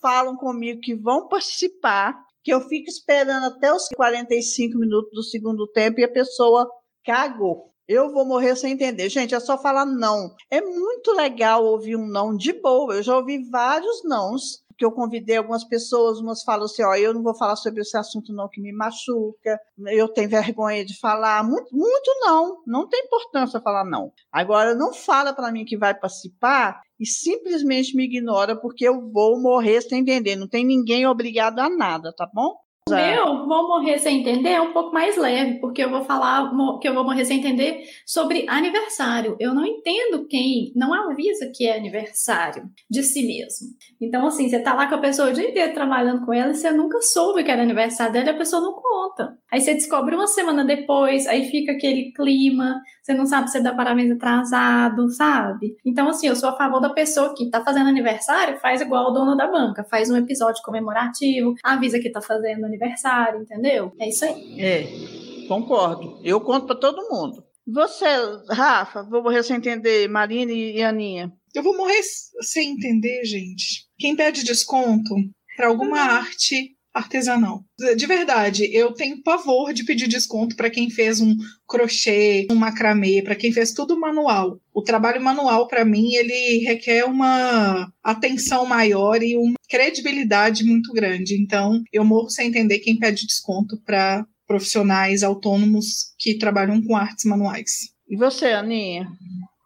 falam comigo que vão participar, que eu fico esperando até os 45 minutos do segundo tempo e a pessoa cagou. Eu vou morrer sem entender. Gente, é só falar não. É muito legal ouvir um não de boa. Eu já ouvi vários nãos que eu convidei algumas pessoas, umas falam assim, ó, eu não vou falar sobre esse assunto não que me machuca, eu tenho vergonha de falar, muito, muito não, não tem importância falar não. Agora, não fala para mim que vai participar e simplesmente me ignora porque eu vou morrer sem entender, não tem ninguém obrigado a nada, tá bom? O meu, vou morrer sem entender, é um pouco mais leve, porque eu vou falar que eu vou morrer sem entender sobre aniversário. Eu não entendo quem não avisa que é aniversário de si mesmo. Então, assim, você tá lá com a pessoa o dia inteiro trabalhando com ela e você nunca soube que era aniversário dela e a pessoa não conta. Aí você descobre uma semana depois, aí fica aquele clima, você não sabe se dá parabéns atrasado, sabe? Então, assim, eu sou a favor da pessoa que tá fazendo aniversário, faz igual o dono da banca, faz um episódio comemorativo, avisa que tá fazendo aniversário, entendeu? É isso aí. É, concordo. Eu conto para todo mundo. Você, Rafa, vou morrer sem entender, Marina e Aninha. Eu vou morrer sem entender, gente. Quem pede desconto para alguma arte artesanal. De verdade, eu tenho pavor de pedir desconto para quem fez um crochê, um macramê, para quem fez tudo manual. O trabalho manual, para mim, ele requer uma atenção maior e uma credibilidade muito grande. Então, eu morro sem entender quem pede desconto para profissionais autônomos que trabalham com artes manuais. E você, Aninha?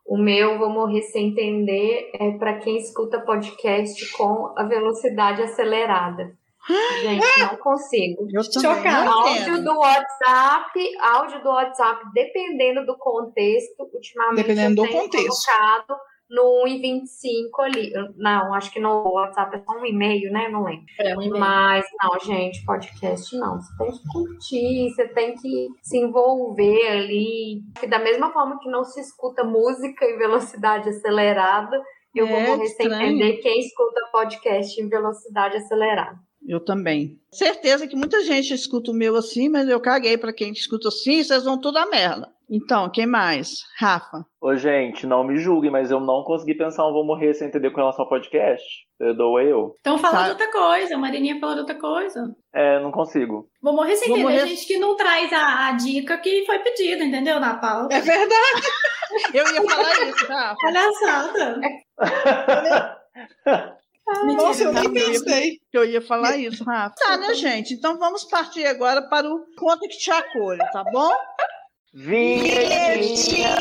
O meu, vou morrer sem entender, é para quem escuta podcast com a velocidade acelerada. Gente, não consigo. Eu Chocada. Áudio do WhatsApp, áudio do WhatsApp, dependendo do contexto, ultimamente Dependendo eu do contexto. colocado no 1,25 ali. Não, acho que no WhatsApp é só um e-mail, né? Não lembro. É um e-mail. Mas não, gente, podcast não. Você tem que curtir, você tem que se envolver ali. Que da mesma forma que não se escuta música em velocidade acelerada, eu vou É, morrer sem entender quem escuta podcast em velocidade acelerada. Eu também. Certeza que muita gente escuta o meu assim, mas eu caguei para quem escuta assim, vocês vão tudo a merda. Então, quem mais? Rafa. Ô, gente, não me julguem, mas eu não consegui pensar um vou morrer sem entender com relação ao podcast. Perdoa eu. Então fala Tá. de outra coisa, a Marininha falou de outra coisa. É, não consigo. Vou morrer sem Vou entender morrer- gente que não traz a, a dica que foi pedida, entendeu? Na pauta. É verdade. [LAUGHS] Eu ia falar isso, Rafa. [LAUGHS] Palhaçada. Nossa, eu nem Rafa, ia- pensei. Eu ia falar isso, Rafa. Tá, né, gente? Então vamos partir agora para o Conta que te acolhe, tá bom? Vinhetinha!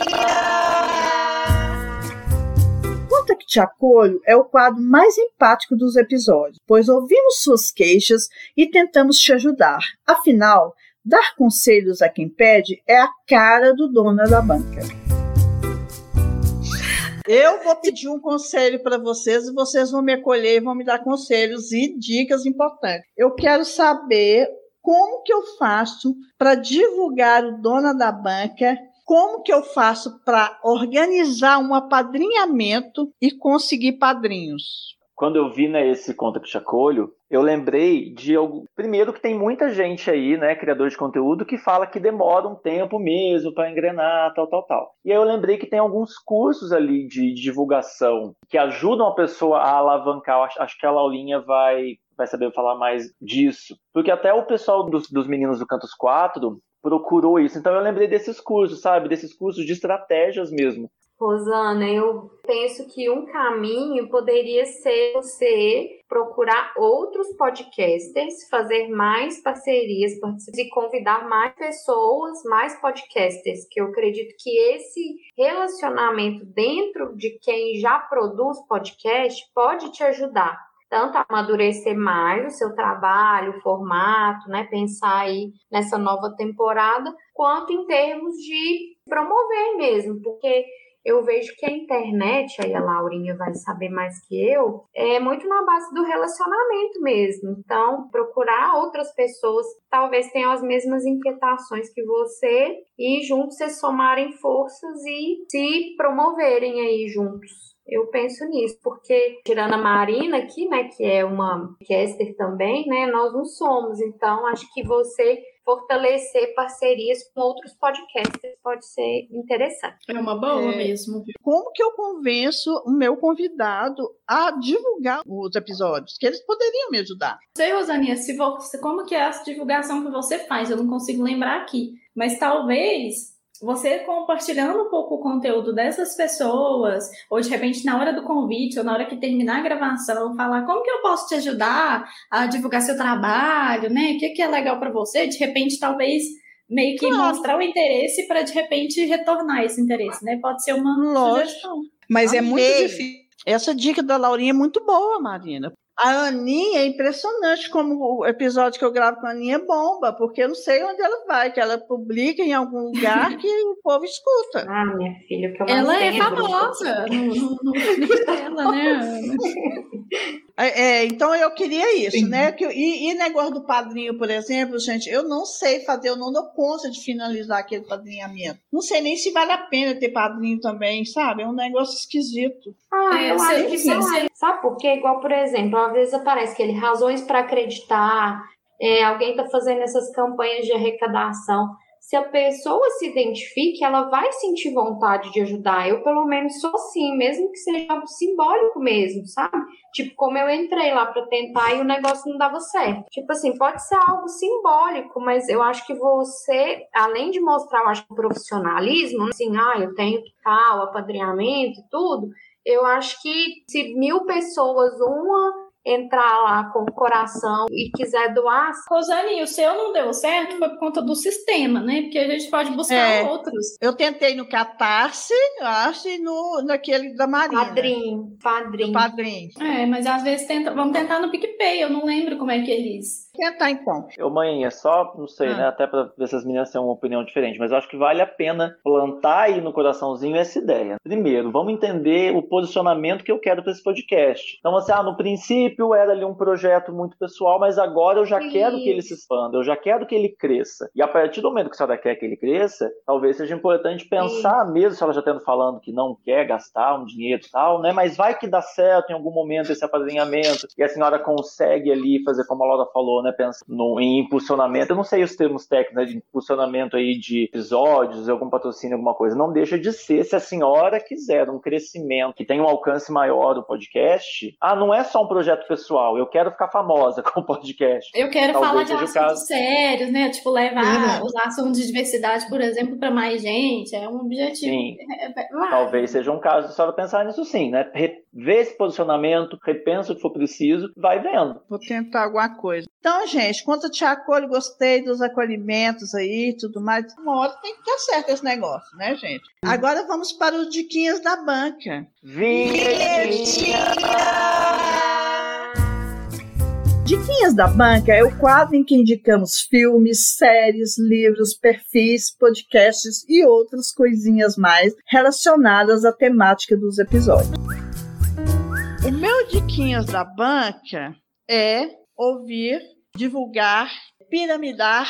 Conta que Te Acolho é o quadro mais empático dos episódios, pois ouvimos suas queixas e tentamos te ajudar. Afinal, dar conselhos a quem pede é a cara do dono da banca. Eu vou pedir um conselho para vocês e vocês vão me acolher e vão me dar conselhos e dicas importantes. Eu quero saber como que eu faço para divulgar o Dona da Banca, como que eu faço para organizar um apadrinhamento e conseguir padrinhos. Quando eu vi né, esse Conta que te acolho, eu lembrei de algo. Primeiro, que tem muita gente aí, né, criador de conteúdo, que fala que demora um tempo mesmo para engrenar, tal, tal, tal. E aí eu lembrei que tem alguns cursos ali de divulgação que ajudam a pessoa a alavancar. Acho, acho que a Laulinha vai, vai saber falar mais disso. Porque até o pessoal dos, dos meninos do Cantos 4 procurou isso. Então eu lembrei desses cursos, sabe? Desses cursos de estratégias mesmo. Rosana, eu penso que um caminho poderia ser você procurar outros podcasters, fazer mais parcerias e convidar mais pessoas, mais podcasters, que eu acredito que esse relacionamento dentro de quem já produz podcast pode te ajudar tanto a amadurecer mais o seu trabalho, o formato, né, pensar aí nessa nova temporada, quanto em termos de promover mesmo, porque eu vejo que a internet, aí a Laurinha vai saber mais que eu, é muito na base do relacionamento mesmo. Então, procurar outras pessoas que talvez tenham as mesmas inquietações que você e juntos se somarem forças e se promoverem aí juntos. Eu penso nisso, porque tirando a Marina aqui, né, que é uma caster também, né, nós não somos. Então, acho que você fortalecer parcerias com outros podcasters pode ser interessante. É uma boa É. mesmo. Como que eu convenço o meu convidado a divulgar os episódios? Que eles poderiam me ajudar. Não sei, Rosaninha, se você, como que é essa divulgação que você faz? Eu não consigo lembrar aqui. Mas talvez você compartilhando um pouco o conteúdo dessas pessoas, ou de repente na hora do convite, ou na hora que terminar a gravação, falar como que eu posso te ajudar a divulgar seu trabalho, né? O que, que é legal para você? De repente, talvez meio que Claro. mostrar o interesse para de repente retornar esse interesse, né? Pode ser uma Lógico. sugestão. Mas é muito Amei. difícil. Essa dica da Laurinha é muito boa, Marina. A Aninha é impressionante como o episódio que eu gravo com a Aninha bomba, porque eu não sei onde ela vai, que ela publica em algum lugar que o [LAUGHS] povo escuta. Ah, minha filha, que eu Ela é grupo. famosa no, no, no nicho dela, né? [LAUGHS] É, é, então eu queria isso, Sim. né? Que, eu- e, e negócio do padrinho, por exemplo, gente, eu não sei fazer, eu não dou conta de finalizar aquele padrinhamento. Não sei nem se vale a pena ter padrinho também, sabe? É um negócio esquisito. Ah, É, eu sei- acho que sim, não. sei. Sabe por quê? Igual, por exemplo, às vezes aparece aquele razões para acreditar, é, alguém está fazendo essas campanhas de arrecadação. Se a pessoa se identifique, ela vai sentir vontade de ajudar. Eu, pelo menos, sou assim, mesmo que seja algo simbólico mesmo, sabe? Tipo, como eu entrei lá para tentar e o negócio não dava certo. Tipo assim, pode ser algo simbólico, mas eu acho que você, além de mostrar, eu acho, o profissionalismo, assim, ah, eu tenho tal, apadrinhamento e tudo, eu acho que se mil pessoas, uma entrar lá com o coração e quiser doar, Rosane, o seu não deu certo foi por conta do sistema, né? Porque a gente pode buscar É. outros. Eu tentei no Catarse, eu acho, e no, naquele da Marina. padrinho, padrinho. Padrinho. É, mas às vezes tenta, vamos tentar no PicPay, eu não lembro como é que eles. Tentar então. Eu, mãe, é só, não sei, Ah. né? Até pra ver se as meninas têm uma opinião diferente, mas eu acho que vale a pena plantar aí no coraçãozinho essa ideia. Primeiro, vamos entender o posicionamento que eu quero para esse podcast. Então, assim, ah, no princípio era ali um projeto muito pessoal, mas agora eu já quero que ele se expanda, eu já quero que ele cresça. E a partir do momento que a senhora quer que ele cresça, talvez seja importante pensar, mesmo se ela já tendo falando que não quer gastar um dinheiro e tal, né? Mas vai que dá certo em algum momento esse apadrinhamento e a senhora consegue ali fazer como a Laura falou, né? Pensar no, em impulsionamento. Eu não sei os termos técnicos, né? De impulsionamento aí de episódios, algum patrocínio, alguma coisa. Não deixa de ser se a senhora quiser um crescimento que tenha um alcance maior do podcast. Ah, não é só um projeto pessoal. Eu quero ficar famosa [LAUGHS] com o podcast. Eu quero Talvez falar de assuntos sérios, né? Tipo, levar Verdade. os assuntos de diversidade, por exemplo, para mais gente. É um objetivo. Sim. É, é, vai. Talvez seja um caso a senhora pensar nisso sim, né? Re- vê esse posicionamento, repensa o que for preciso, vai vendo. Vou tentar alguma coisa. Então, gente, quanto eu te acolho, gostei dos acolhimentos aí e tudo mais. Uma hora tem que dar certo esse negócio, né, gente? Agora vamos para os diquinhas da banca. Diquinhas da Banca é o quadro em que indicamos filmes, séries, livros, perfis, podcasts e outras coisinhas mais relacionadas à temática dos episódios. O meu Diquinhas da Banca é ouvir, divulgar, piramidar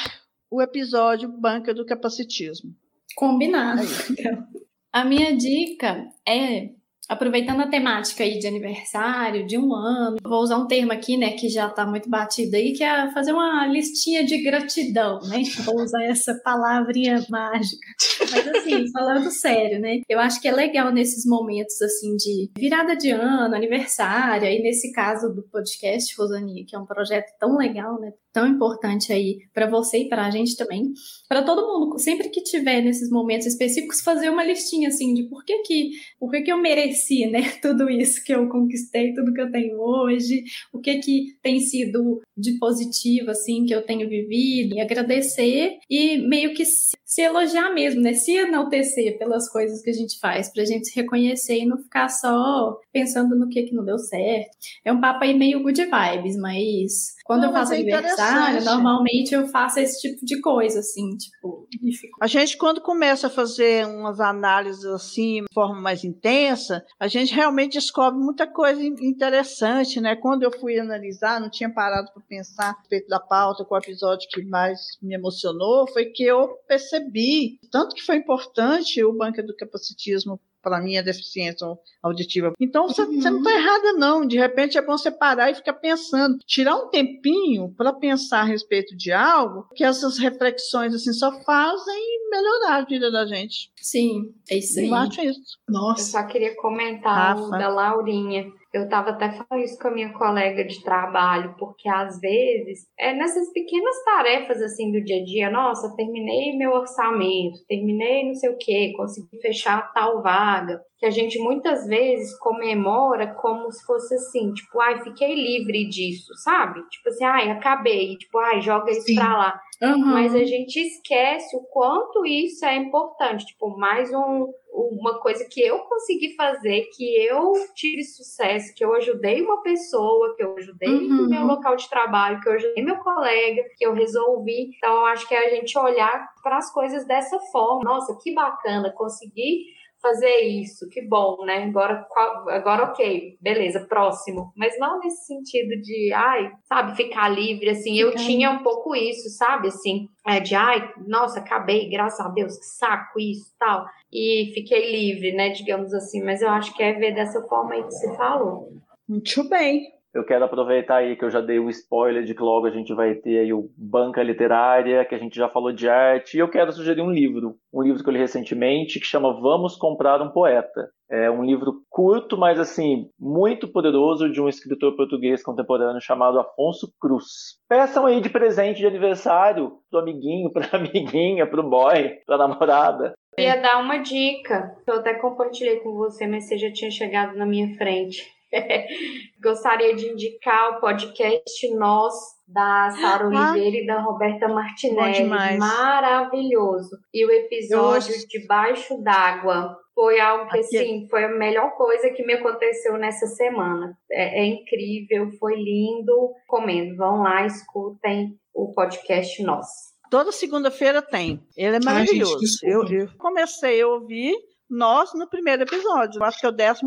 o episódio Banca do Capacitismo. Combinado. Então, [LAUGHS] a minha dica é aproveitando a temática aí de aniversário, de um ano, vou usar um termo aqui, né, que já tá muito batido aí, que é fazer uma listinha de gratidão, né? Vou usar essa palavrinha mágica. Mas assim, falando sério, né? Eu acho que é legal nesses momentos assim de virada de ano, aniversário, e nesse caso do podcast Rosania, que é um projeto tão legal, né? Tão importante aí para você e para a gente também, para todo mundo, sempre que tiver nesses momentos específicos, fazer uma listinha assim de por que que, por que que eu mereci, né, [LAUGHS] tudo isso que eu conquistei, tudo que eu tenho hoje, o que que tem sido de positivo assim que eu tenho vivido, e agradecer e meio que se, se elogiar mesmo, né, se enaltecer pelas coisas que a gente faz, pra gente se reconhecer e não ficar só pensando no que que não deu certo. É um papo aí meio good vibes, mas quando Não, eu faço é aniversário, normalmente eu faço esse tipo de coisa, assim, tipo, fico A gente, quando começa a fazer umas análises assim, de forma mais intensa, a gente realmente descobre muita coisa in- interessante, né? Quando eu fui analisar, não tinha parado para pensar a respeito da pauta, qual episódio que mais me emocionou, foi que eu percebi tanto que foi importante o banco do capacitismo para minha deficiência auditiva. Então, você você não está errada, não. De repente, é bom você parar e ficar pensando. Tirar um tempinho para pensar a respeito de algo que essas reflexões assim só fazem melhorar a vida da gente. Sim, é isso aí. Eu acho isso. Eu Nossa, só queria comentar o da Laurinha. Eu tava até falando isso com a minha colega de trabalho, porque às vezes é nessas pequenas tarefas assim do dia a dia, nossa, terminei meu orçamento, terminei não sei o quê, consegui fechar tal vaga, que a gente muitas vezes comemora como se fosse assim, tipo, ai, fiquei livre disso, sabe? Tipo assim, ai, acabei, tipo, ai, joga isso Sim. pra lá. Uhum. Mas a gente esquece o quanto isso é importante. Tipo, mais um, uma coisa que eu consegui fazer, que eu tive sucesso, que eu ajudei uma pessoa, que eu ajudei Uhum. no meu local de trabalho, que eu ajudei meu colega, que eu resolvi. Então, eu acho que é a gente olhar para as coisas dessa forma. Nossa, que bacana, consegui fazer isso, que bom, né? Agora, agora ok, beleza, próximo. Mas não nesse sentido de, ai, sabe, ficar livre, assim. Eu tinha um pouco isso, sabe, assim, é, de, ai, nossa, acabei, graças a Deus, que saco isso, tal. E fiquei livre, né, digamos assim. Mas eu acho que é ver dessa forma aí que você falou. Muito bem. Eu quero aproveitar aí que eu já dei o spoiler de que logo a gente vai ter aí o Banca Literária, que a gente já falou de arte, e eu quero sugerir um livro, um livro que eu li recentemente, que chama Vamos Comprar um Poeta. É um livro curto, mas assim, muito poderoso, de um escritor português contemporâneo chamado Afonso Cruz. Peçam aí de presente de aniversário pro amiguinho, [LAUGHS] pra amiguinha, pro boy, pra namorada. Eu ia dar uma dica, que eu até compartilhei com você, mas você já tinha chegado na minha frente. [LAUGHS] Gostaria de indicar o podcast Nós, da Sara Ah. Oliveira e da Roberta Bom Martinelli. demais. Maravilhoso. E o episódio Eu- Debaixo d'Água. Foi algo que, Aqui- assim, foi a melhor coisa que me aconteceu nessa semana. É, é incrível, foi lindo. Comendo. Vão lá, escutem o podcast Nós. Toda segunda-feira tem. Ele é Ai, gente, maravilhoso. eu, eu comecei a ouvir nós no primeiro episódio. Acho que é o 14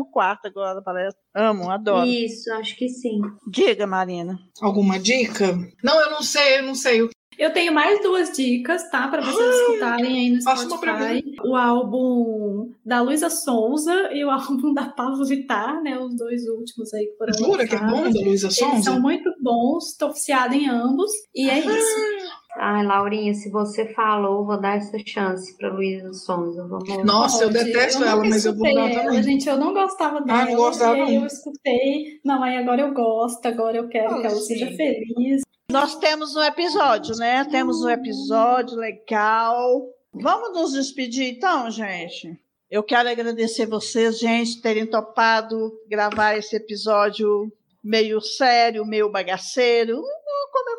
agora, parece. Amo, adoro. Isso, acho que sim. Diga, Marina. alguma dica? Não, eu não sei, eu não sei. Eu tenho mais duas dicas, tá? Pra vocês escutarem aí no Spotify. O álbum da Luísa Sonza e o [LAUGHS] álbum da Pablo Vittar, né? Os dois últimos aí que foram Jura que é bom da Luísa Eles Sonza? são muito bons, tô oficiada em ambos. E é isso. Ai, Laurinha, se você falou, vou dar essa chance pra Luísa Sonza. Vamos Nossa, eu detesto nunca ela, mas eu vou dar ela, também. Gente, eu não gostava dela. Ah, não e não. eu escutei. Não, aí agora eu gosto, agora eu quero Ah, que ela sim. seja feliz. Nós temos um episódio, né? Temos um episódio legal. Vamos nos despedir então, gente? Eu quero agradecer vocês, gente, terem topado gravar esse episódio meio sério, meio bagaceiro.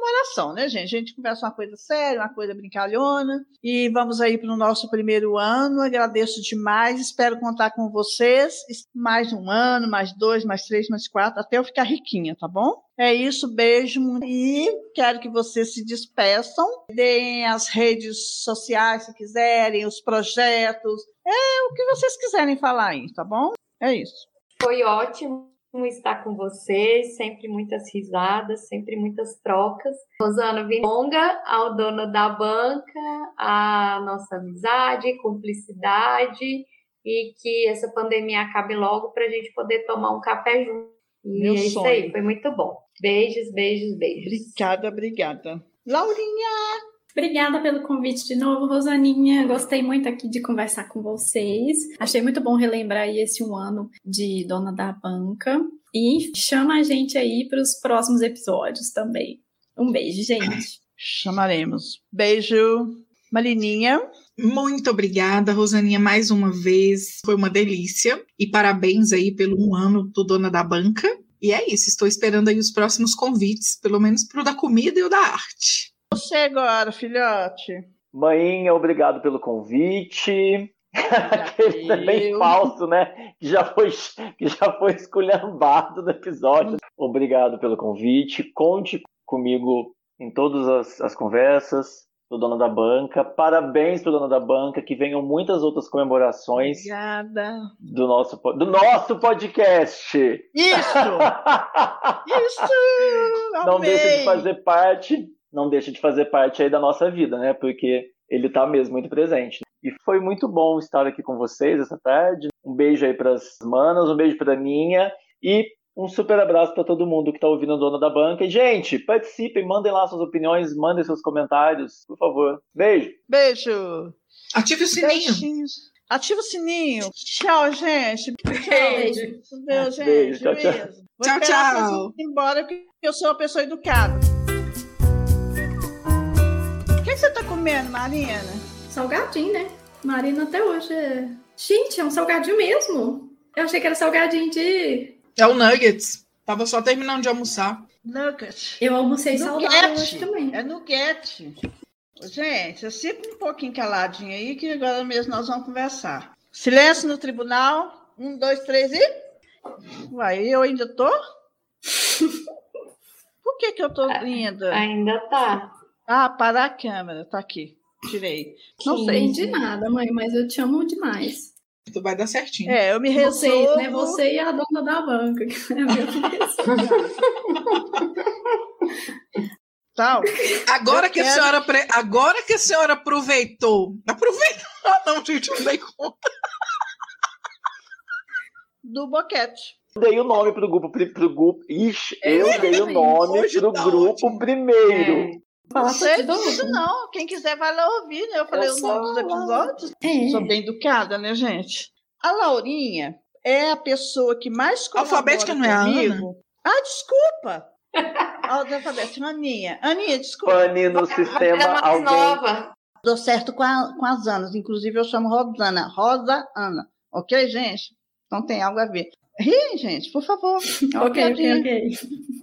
Comemoração, né, gente? A gente conversa uma coisa séria, uma coisa brincalhona. E vamos aí para o nosso primeiro ano. Agradeço demais. Espero contar com vocês. Mais um ano, mais dois, mais três, mais quatro, até eu ficar riquinha, tá bom? É isso, beijo. E quero que vocês se despeçam. Deem as redes sociais, se quiserem, os projetos. É o que vocês quiserem falar aí, tá bom? É isso. Foi ótimo estar com vocês, sempre muitas risadas, sempre muitas trocas. Rosana Vinonga, ao dono da banca, a nossa amizade, cumplicidade e que essa pandemia acabe logo para a gente poder tomar um café junto. E Meu é isso sonho. aí, foi muito bom. Beijos, beijos, beijos. Obrigada, obrigada. Laurinha! Obrigada pelo convite de novo, Rosaninha. Gostei muito aqui de conversar com vocês. Achei muito bom relembrar aí esse um ano de Dona da Banca. E chama a gente aí para os próximos episódios também. Um beijo, gente. Chamaremos. Beijo. Marininha. Muito obrigada, Rosaninha, mais uma vez. Foi uma delícia. E parabéns aí pelo um ano do Dona da Banca. E é isso, estou esperando aí os próximos convites, pelo menos pro da comida e o da arte. Você agora, filhote. Mainha, obrigado pelo convite. Aquele [LAUGHS] também falso, né? Que já foi, que já foi esculhambado no episódio. Obrigado pelo convite. Conte comigo em todas as, as conversas do Dono da Banca. Parabéns pro Dono da Banca. Que venham muitas outras comemorações Obrigada. do nosso, do nosso podcast. Isso! [LAUGHS] Isso! Não Amei. deixa de fazer parte, não deixa de fazer parte aí da nossa vida, né? Porque ele tá mesmo muito presente. E foi muito bom estar aqui com vocês essa tarde. Um beijo aí pras manas, um beijo pra Ninha e um super abraço para todo mundo que tá ouvindo o Dono da Banca. E, gente, participem, mandem lá suas opiniões, mandem seus comentários, por favor. Beijo! Beijo! Ative o sininho. Beijinhos. Ativa o sininho. Tchau, gente. Beijo. Beijo, gente. Beijo, tchau, tchau. Beijo. Vou Tchau, tchau. embora, porque eu sou uma pessoa educada. Comendo, Marina? Salgadinho, né? Marina até hoje é. Gente, é um salgadinho mesmo. Eu achei que era salgadinho de. É o Nuggets. Tava só terminando de almoçar. Nugget. Eu almocei saudável hoje também. É nuguete. Gente, eu fica um pouquinho caladinho aí, que agora mesmo nós vamos conversar. Silêncio no tribunal. Um, dois, três e. Uai, eu ainda tô? [LAUGHS] Por que, que eu tô ainda? Ainda tá. Ah, parar a câmera, tá aqui. Tirei. Não Não sei. entendi nada, mãe, mas eu te amo demais. Tu vai dar certinho. É, eu me resolvo. né? Você e a dona da banca. que é a minha [LAUGHS] Tal. Agora Eu que, a quero- senhora pre- Agora que a senhora aproveitou. Aproveitou. Ah, [LAUGHS] não, gente, não dei conta. Do boquete. Eu dei o nome pro grupo, pri- pro grupo. Ixi, eu dei o nome Hoje pro tá grupo ótimo. primeiro. Fala Não sei disso, não. Quem quiser vai lá ouvir, né? Eu falei Eu o nome dos episódios. É. Sou bem educada, né, gente? A Laurinha é a pessoa que mais colabora Alfabética não é a comigo. Ah, desculpa! A [LAUGHS] alfabética, Aninha. Aninha, desculpa. Pane no Era sistema mais alguém. nova. Dou certo com, a- com as Anas. Inclusive, eu chamo Rosana. Rosa Ana. Ok, gente? Então tem algo a ver. Ri, gente, por favor. É uma Ok, ok, ok.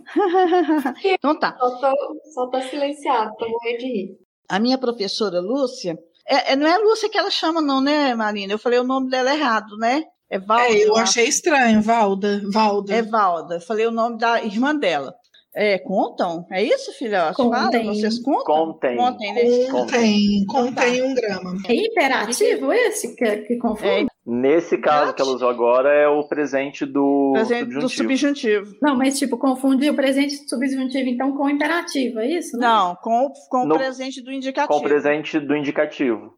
[LAUGHS] então tá. Só tô, só tô silenciado, tô morrendo de rir. A minha professora Lúcia, é, é- não é Lúcia que ela chama, não, né, Marina? Eu falei o nome dela errado, né? É Valda. É, eu acho. achei estranho, Valda. Valda. É Valda. Eu falei o nome da irmã dela. É, contam? É isso? Fala, Contem. vocês contam? Contem. Contem, né? Contém, contém um grama. É imperativo esse que, que confunde? É, Nesse caso que ela usou agora é o presente do presente do subjuntivo. subjuntivo. Não, mas tipo, confundir o presente subjuntivo então com o imperativo, é isso? né? Não, com, com No- o presente do indicativo. Com o presente do indicativo.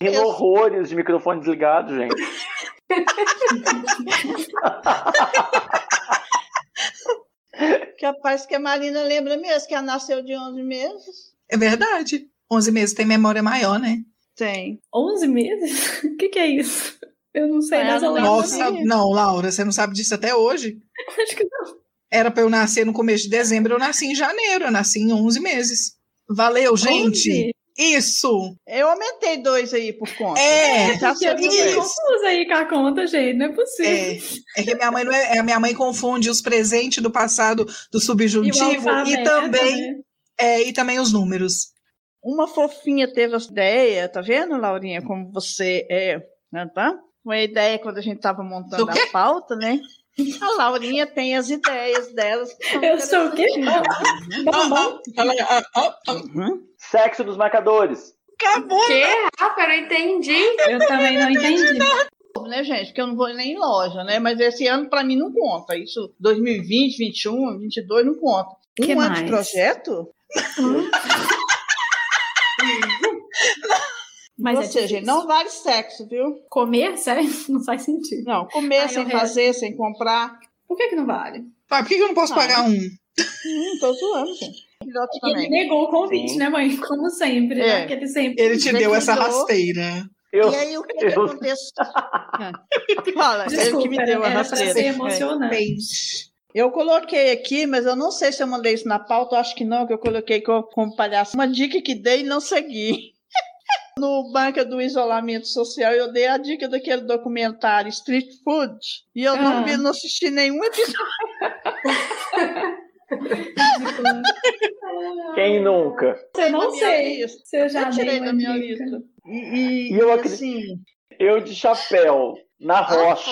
Tem Isso. horrores de microfone desligado, gente. [LAUGHS] [LAUGHS] [LAUGHS] Capaz que a Marina lembra mesmo que ela nasceu de 11 meses. É verdade. 11 meses tem memória maior, né? Tem. 11 meses? O [LAUGHS] que, que é isso? Eu não sei Ah, dessa não lei. Nossa, sabia. não, Laura, você não sabe disso até hoje. [LAUGHS] Acho que não. Era pra eu nascer no começo de dezembro, eu nasci em janeiro, eu nasci em 11 meses. Valeu, gente. 11? Isso! Eu aumentei dois aí por conta. É, Eu sei fiquei isso. confusa aí com a conta, gente. Não é É, possível. é que minha mãe não é, é, a minha mãe confunde os presentes do passado do E subjuntivo e, alfabeto, também né? é, e também os números. Uma fofinha teve essa ideia, tá vendo, Laurinha, como você é, né, tá? Uma ideia quando a gente estava montando a pauta, né? A Laurinha tem as ideias delas. Eu sou o quê? né? Ah, Uhum. Sexo dos marcadores. acabou! Que, Rafa? Eu não entendi. Eu também não entendi. Né, gente? Porque eu não vou nem em loja, né? Mas esse ano para mim não conta. Isso 2020, 21, 22 não conta. Um Que ano mais? de projeto? [LAUGHS] Mas Ou é seja, difícil. não vale sexo, viu? Comer, sério? [LAUGHS] Não faz sentido. Não, comer Ai, sem fazer, sem comprar. Por que que não vale? Ah, por que que eu não posso Ah. pagar um? Hum, tô zoando, gente. E ele negou o convite, Sim. né, mãe? [LAUGHS] Como sempre, É. né? Que ele sempre... Ele te Ele deu essa rasteira. Eu, E aí, o que, que eu- aconteceu? Ah. [LAUGHS] Fala, ele Desculpa, que me deu a era pra rasteira. ser É. emocionante. Fez. Eu coloquei aqui, mas eu não sei se eu mandei isso na pauta, eu acho que não, que eu coloquei co- como palhaço. Uma dica que dei e não segui. [LAUGHS] No Banca do Isolamento Social, eu dei a dica daquele documentário Street Food. E eu Ah. não vi, não assisti nenhum episódio. Quem nunca? Eu não sei se eu já Eu tirei da minha dica. lista. E, e- E eu acredito- assim, Eu de chapéu, na rocha.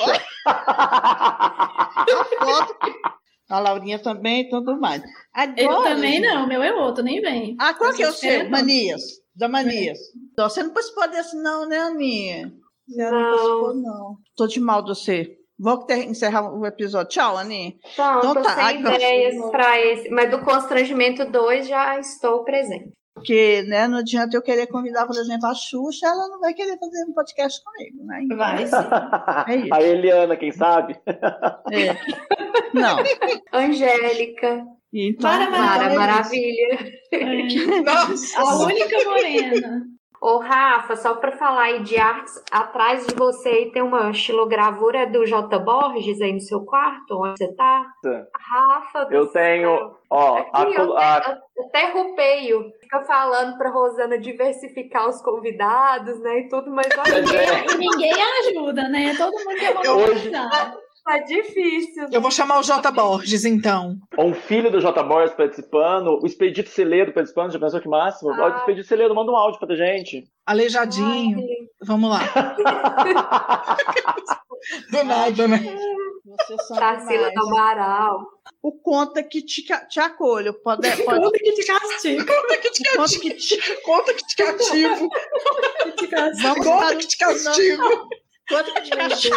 foto. [LAUGHS] A Laurinha também e tudo mais. Agora, Eu também não, meu é outro, nem vem. Ah, qual Eu que é o seu? Manias. Da Manias. Então, você não participou desse não, né, Aninha? Você não, Não. participou, não. Tô de mal de você. Vou ter- encerrar o episódio. Tchau, Aninha. Então, Então tô tá. sem Ai, ideias para esse. Mas do Constrangimento 2 já estou presente. Porque, né, não adianta eu querer convidar, por exemplo, a Xuxa, ela não vai querer fazer um podcast comigo, né? Então, Vai sim. É isso. [LAUGHS] A Eliana, quem sabe? É. Não. [LAUGHS] Angélica, Então, Mara então Mara é. Maravilha. É. [LAUGHS] Nossa! A única morena. Ô, Rafa, só para falar aí de artes, atrás de você aí tem uma estilogravura do J. Borges aí no seu quarto, onde você tá? Rafa, do Eu tenho, céu. ó, a, Aqui, col- eu a- até, até rupeio. Fica falando pra Rosana diversificar os convidados, né? E tudo, mas olha, É. E ninguém ajuda, né? Todo mundo quer uma Hoje-. Tá difícil. Eu vou chamar o J. Borges, então. um filho do J. Borges participando, o Expedito Celeiro participando, já pensou que máximo? Ah. O Expedito Celeiro, manda um áudio pra gente. Aleijadinho. Vamos lá. [LAUGHS] Do nada, né? São Tarsila demais. do Amaral. O conta que te, te acolho. Pode, [LAUGHS] pode, [LAUGHS] Conta que te castigo. Conta que te conta que te, Conta que te cativo. Que te castigo. vamos Conta para que te castigo. Conta que te castigo.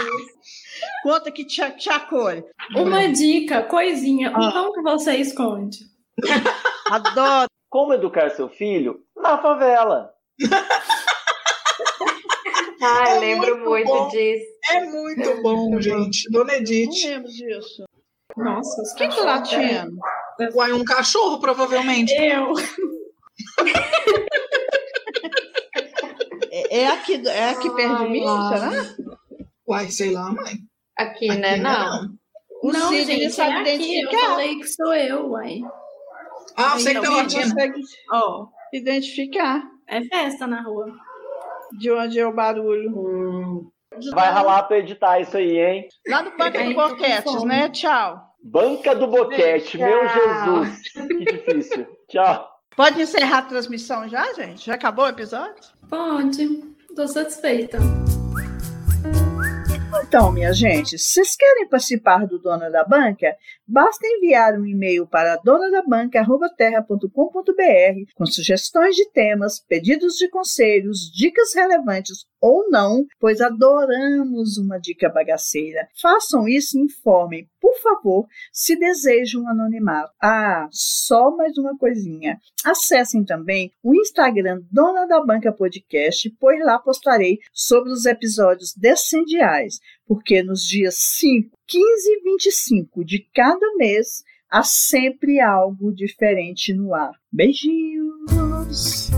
Conta que te, te acolhe. Uma dica, coisinha. Ah. Um pão que você esconde. [LAUGHS] Adoro. Como educar seu filho? Na favela. [LAUGHS] Ah, É lembro muito muito, disso. É muito bom, [LAUGHS] gente. Dona Não Edith. lembro disso. Nossa, os O que que tá latindo? Uai, um cachorro, provavelmente. Eu. É, é aqui, é aqui perto de mim, será? Uai, sei lá, mãe. Aqui, Aqui né? não é Não. O não, gente, é sabe aqui. Eu identificar. falei que sou eu, uai. Ah, eu sei que tá latindo. consegue Ó, identificar é festa na rua. de onde é o barulho. Hum. Vai ralar pra editar isso aí, hein? Lá no Banco do Boquetes, fome. né? Tchau. Banca do Boquete, Tchau. meu Jesus. Que difícil. [LAUGHS] Tchau. Pode encerrar a transmissão já, gente? Já acabou o episódio? Pode. Tô satisfeita. Então, minha gente, se vocês querem participar do Dona da Banca, basta enviar um e-mail para donadabanca.terra.com.br com sugestões de temas, pedidos de conselhos, dicas relevantes ou não, pois adoramos uma dica bagaceira. Façam isso e informem, por favor, se desejam anonimato. Ah, só mais uma coisinha. Acessem também o Instagram Dona da Banca Podcast, pois lá postarei sobre os episódios descendiais, porque nos dias 5, 15 e 25 de cada mês há sempre algo diferente no ar. Beijinhos!